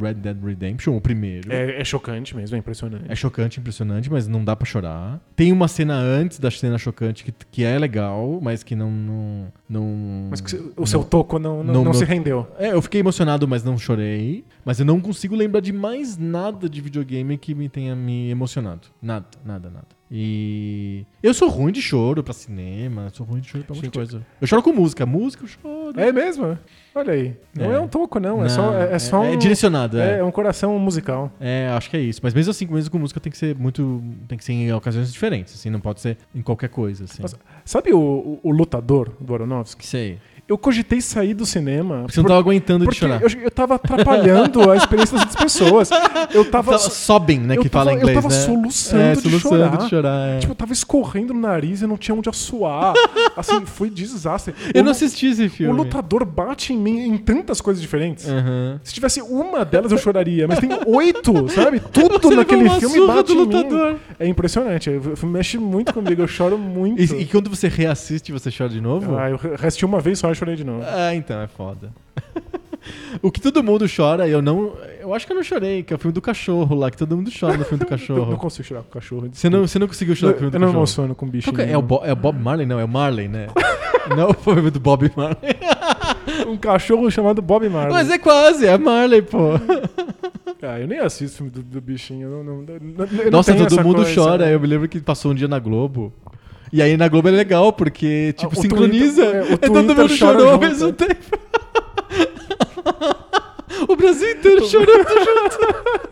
Red Dead Redemption, o primeiro. É, é chocante mesmo, é impressionante. É chocante, impressionante, mas não dá pra chorar. Tem uma cena antes da cena chocante que, que é legal, mas que não. não, não Mas que o seu toco não, não, Não- não se não- rendeu. é, eu fiquei emocionado, mas não chorei. Mas eu não consigo lembrar de mais nada de videogame que me tenha me emocionado. Nada, nada, nada. E. Eu sou ruim de choro pra cinema, sou ruim de choro pra muita Gente, coisa. Eu choro com música, música eu choro. É mesmo? Olha aí. Não é, É. um toco, não. É só, é, é só um. é direcionado, é. é. um coração musical. É, acho que é isso. Mas mesmo assim, mesmo com música tem que ser muito. Tem que ser em ocasiões diferentes, assim, não pode ser em qualquer coisa, assim. Nossa, Sabe o, o, o lutador do Aronofsky? sei. Eu cogitei sair do cinema. Porque você não tava aguentando de chorar. eu, eu tava atrapalhando a experiência das outras pessoas. Eu <laughs> tava. Tava sobbing, né? eu Que tava- fala inglês, eu tava né? soluçando é, de soluçando chorar. de chorar. é. Tipo, eu tava escorrendo no nariz e não tinha onde assoar. <laughs> assim, foi desastre. eu O não assisti esse O filme. lutador bate em mim em tantas coisas diferentes. Aham. Se tivesse uma delas eu choraria, mas tem oito, sabe? <laughs> Tudo Você naquele filme bate do em mim. lutador. É impressionante. O filme mexe muito comigo, eu choro muito. E, e quando você reassiste, você chora de novo? Ah, eu assisti uma vez só e chorei de novo. Ah, então é foda. <laughs> O que todo mundo chora, eu não. Eu acho que eu não chorei, que é o filme do cachorro lá, que todo mundo chora no filme do <laughs> Eu não cachorro. consigo chorar com o cachorro. Você não, você não conseguiu chorar com o filme do eu não cachorro? emociono com bicho. É? É o. Bo- é o Bob Marley? Não, é o Marley, né? <laughs> não o filme do Bob Marley. Um cachorro chamado Bob Marley. Mas é quase, é Marley, pô. Ah, eu nem assisto filme do, do bichinho. Eu não, não, eu Nossa, todo mundo coisa. chora. Eu me lembro que passou um dia na Globo. E aí na Globo é legal, porque, tipo, o sincroniza. Twitter- é, o É, todo mundo chorou ao junto, mesmo tempo. <laughs> o Brasil inteiro chorando. <laughs>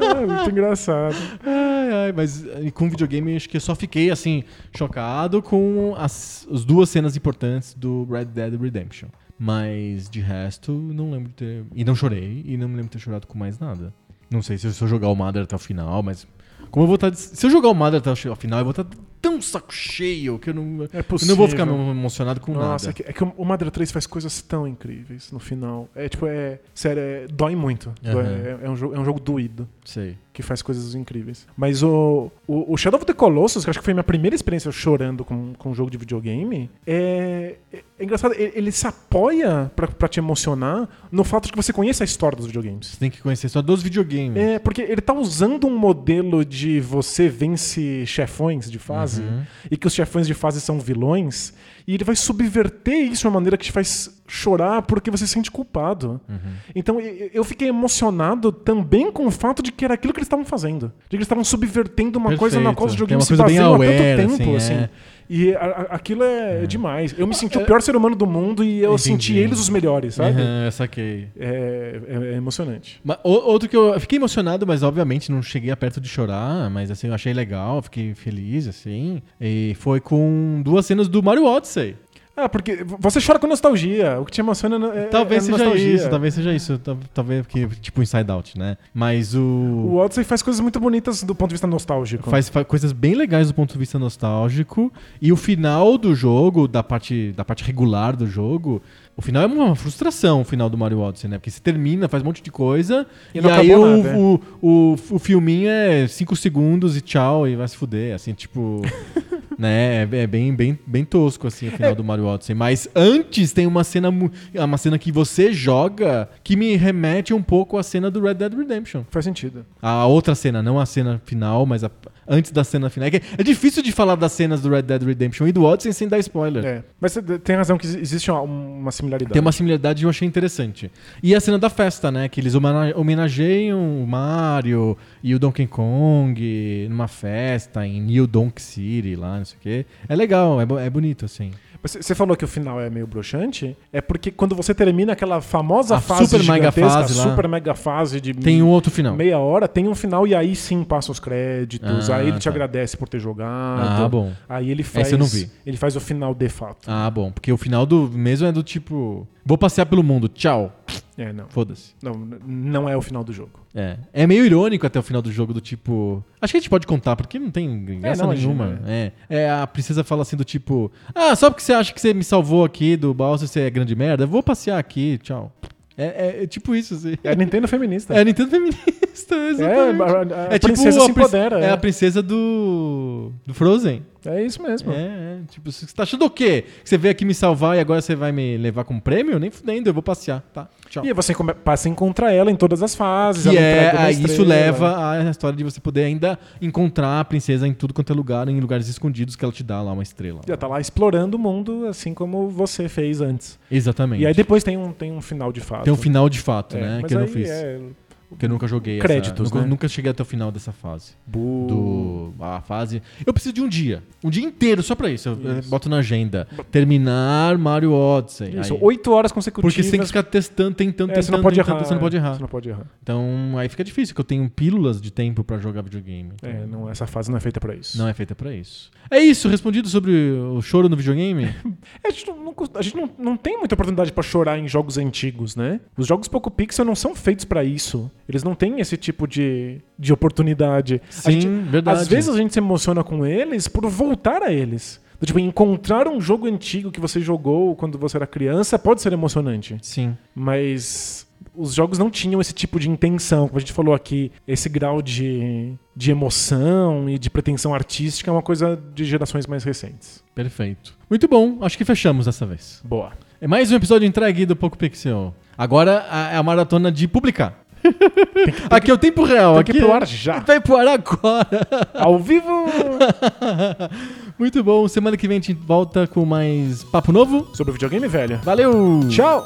É muito engraçado. Ai, ai, mas com videogame acho que eu só fiquei assim, chocado com as, as duas cenas importantes do Red Dead Redemption. Mas de resto, não lembro de ter. E não chorei, e não me lembro de ter chorado com mais nada. Não sei se eu, se eu jogar o Mother até o final, mas. Como eu vou estar. Se eu jogar o Mother até o final, eu vou estar tão saco cheio que eu não. É Eu não vou ficar emocionado com Nossa, é nada. que, é que o Mother 3 faz coisas tão incríveis no final. É tipo, é. Sério, é, dói muito. Aham. É, é um jogo, é um jogo doído. Sei. Que faz coisas incríveis. Mas o, o, o Shadow of the Colossus, que acho que foi a minha primeira experiência chorando com, com um jogo de videogame, é, é, é engraçado. Ele, ele se apoia pra, pra te emocionar no fato de que você conhece a história dos videogames. Você tem que conhecer só dos videogames. É, porque ele tá usando um modelo de você vence chefões de fase Uhum. E que os chefões de fase são vilões, e ele vai subverter isso de uma maneira que te faz chorar porque você se sente culpado. Uhum. Então eu fiquei emocionado também com o fato de que era aquilo que eles estavam fazendo. De que eles estavam subvertendo uma coisa na qual os Perfeito. é se baseiam há tanto tempo, assim, assim. é. E a- a- aquilo é, demais. Eu me senti o pior ser humano do mundo e eu Entendi. senti eles os melhores, sabe? Uhum, eu saquei. É, é- é emocionante. Mas, outro que eu, eu fiquei emocionado, mas obviamente não cheguei a perto de chorar, mas assim, eu achei legal, fiquei feliz, assim. E foi com duas cenas do Mario Odyssey. Ah, porque você chora com nostalgia. O que te emociona é, talvez é seja nostalgia. isso, talvez seja isso. tal- Talvez porque, tipo, Inside Out, né? Mas o. O Odyssey faz coisas muito bonitas do ponto de vista nostálgico. Faz, faz coisas bem legais do ponto de vista nostálgico. E o final do jogo, da parte, da parte regular do jogo, o final é uma frustração, o final do Mario Odyssey, né? Porque você termina, faz um monte de coisa, E e, aí o, nada, é. o, o, o filminho é 5 segundos e tchau, e vai se fuder. Assim, tipo. <laughs> né? É, é bem, bem, bem tosco, assim, o final É. do Mario Odyssey. Mas antes tem uma cena, mu- uma cena que você joga que me remete um pouco à cena do Red Dead Redemption. Faz sentido. A outra cena, não a cena final, mas a- antes da cena final. É, é difícil de falar das cenas do Red Dead Redemption e do Odyssey sem dar spoiler. É. Mas você tem razão que existe uma, uma similaridade. Tem uma similaridade que eu achei interessante. E a cena da festa, né? Que eles homena- homenageiam o Mario e o Donkey Kong numa festa em New Donk City, lá, não sei o quê. É legal, é, é bonito, assim. Você falou que o final é meio broxante. É porque quando você termina aquela famosa A fase super mega fase lá. super mega fase de Tem um outro final. meia hora, tem um final e aí sim passa os créditos. Ah, aí ele te tá. agradece por ter jogado. Ah, bom. Aí ele faz. eu não vi. Ele faz o final de fato. Ah, bom. Porque o final do mesmo é do tipo... Vou passear pelo mundo, tchau. É, não. Foda-se. Não, não é o final do jogo. É. É meio irônico até o final do jogo, do tipo. Acho que a gente pode contar, porque não tem graça não, nenhuma. imagina, É. é. A princesa fala assim do tipo. Ah, só porque você acha que você me salvou aqui do Bowser, você é grande merda, eu vou passear aqui, tchau. É, é- é tipo isso, assim. É a Nintendo feminista. É a Nintendo feminista, <laughs> É, exatamente. a, a É tipo princesa a se empodera. É É, a princesa do. do Frozen. é isso mesmo. É, é. Tipo, você tá achando o quê? Que você veio aqui me salvar e agora você vai me levar como prêmio? Nem fudendo, eu vou passear, tá? Tchau. E aí você passa a encontrar ela em todas as fases. Ela é, isso leva à história de você poder ainda encontrar a princesa em tudo quanto é lugar, em lugares escondidos que ela te dá lá uma estrela. Já tá lá explorando o mundo, assim como você fez antes. Exatamente. E aí depois tem um, tem um final de fato. Tem um final de fato, É, né? Que eu não fiz. é Que eu nunca joguei. Créditos, essa, nunca, né? nunca cheguei até o final dessa fase. bu- Do. A fase. Eu preciso de um dia. Um dia inteiro só pra isso. Eu Isso. boto na agenda. Terminar Mario Odyssey. Isso, oito horas consecutivas. Porque você tem que ficar testando, tentando, É, tentando, você não pode tentando, errar. você não pode errar. Você não pode errar. Então aí fica difícil, que eu tenho pílulas de tempo pra jogar videogame. Então, É, não, essa fase não é feita pra isso. Não é feita pra isso. É isso, respondido sobre o choro no videogame? <laughs> É, a gente, não, não- a gente não, não tem muita oportunidade pra chorar em jogos antigos, né? Os jogos Poco Pixel não são feitos pra isso. Eles não têm esse tipo de, de oportunidade. Sim, gente- verdade. Às vezes a gente se emociona com eles por voltar a eles. Tipo, encontrar um jogo antigo que você jogou quando você era criança pode ser emocionante. Sim. Mas os jogos não tinham esse tipo de intenção. Como a gente falou aqui, esse grau de, de emoção e de pretensão artística é uma coisa de gerações mais recentes. Perfeito. Muito bom, acho que fechamos dessa vez. Boa. É mais um episódio entregue do Poco Pixel. Agora a- é a maratona de publicar. Aqui é o tempo real. Tem aqui que ir pro é- ar já. <laughs> Vai pro ar agora. Ao vivo! <laughs> Muito bom. Semana que vem a gente volta com mais papo novo. Sobre videogame, velho. Valeu! Tchau!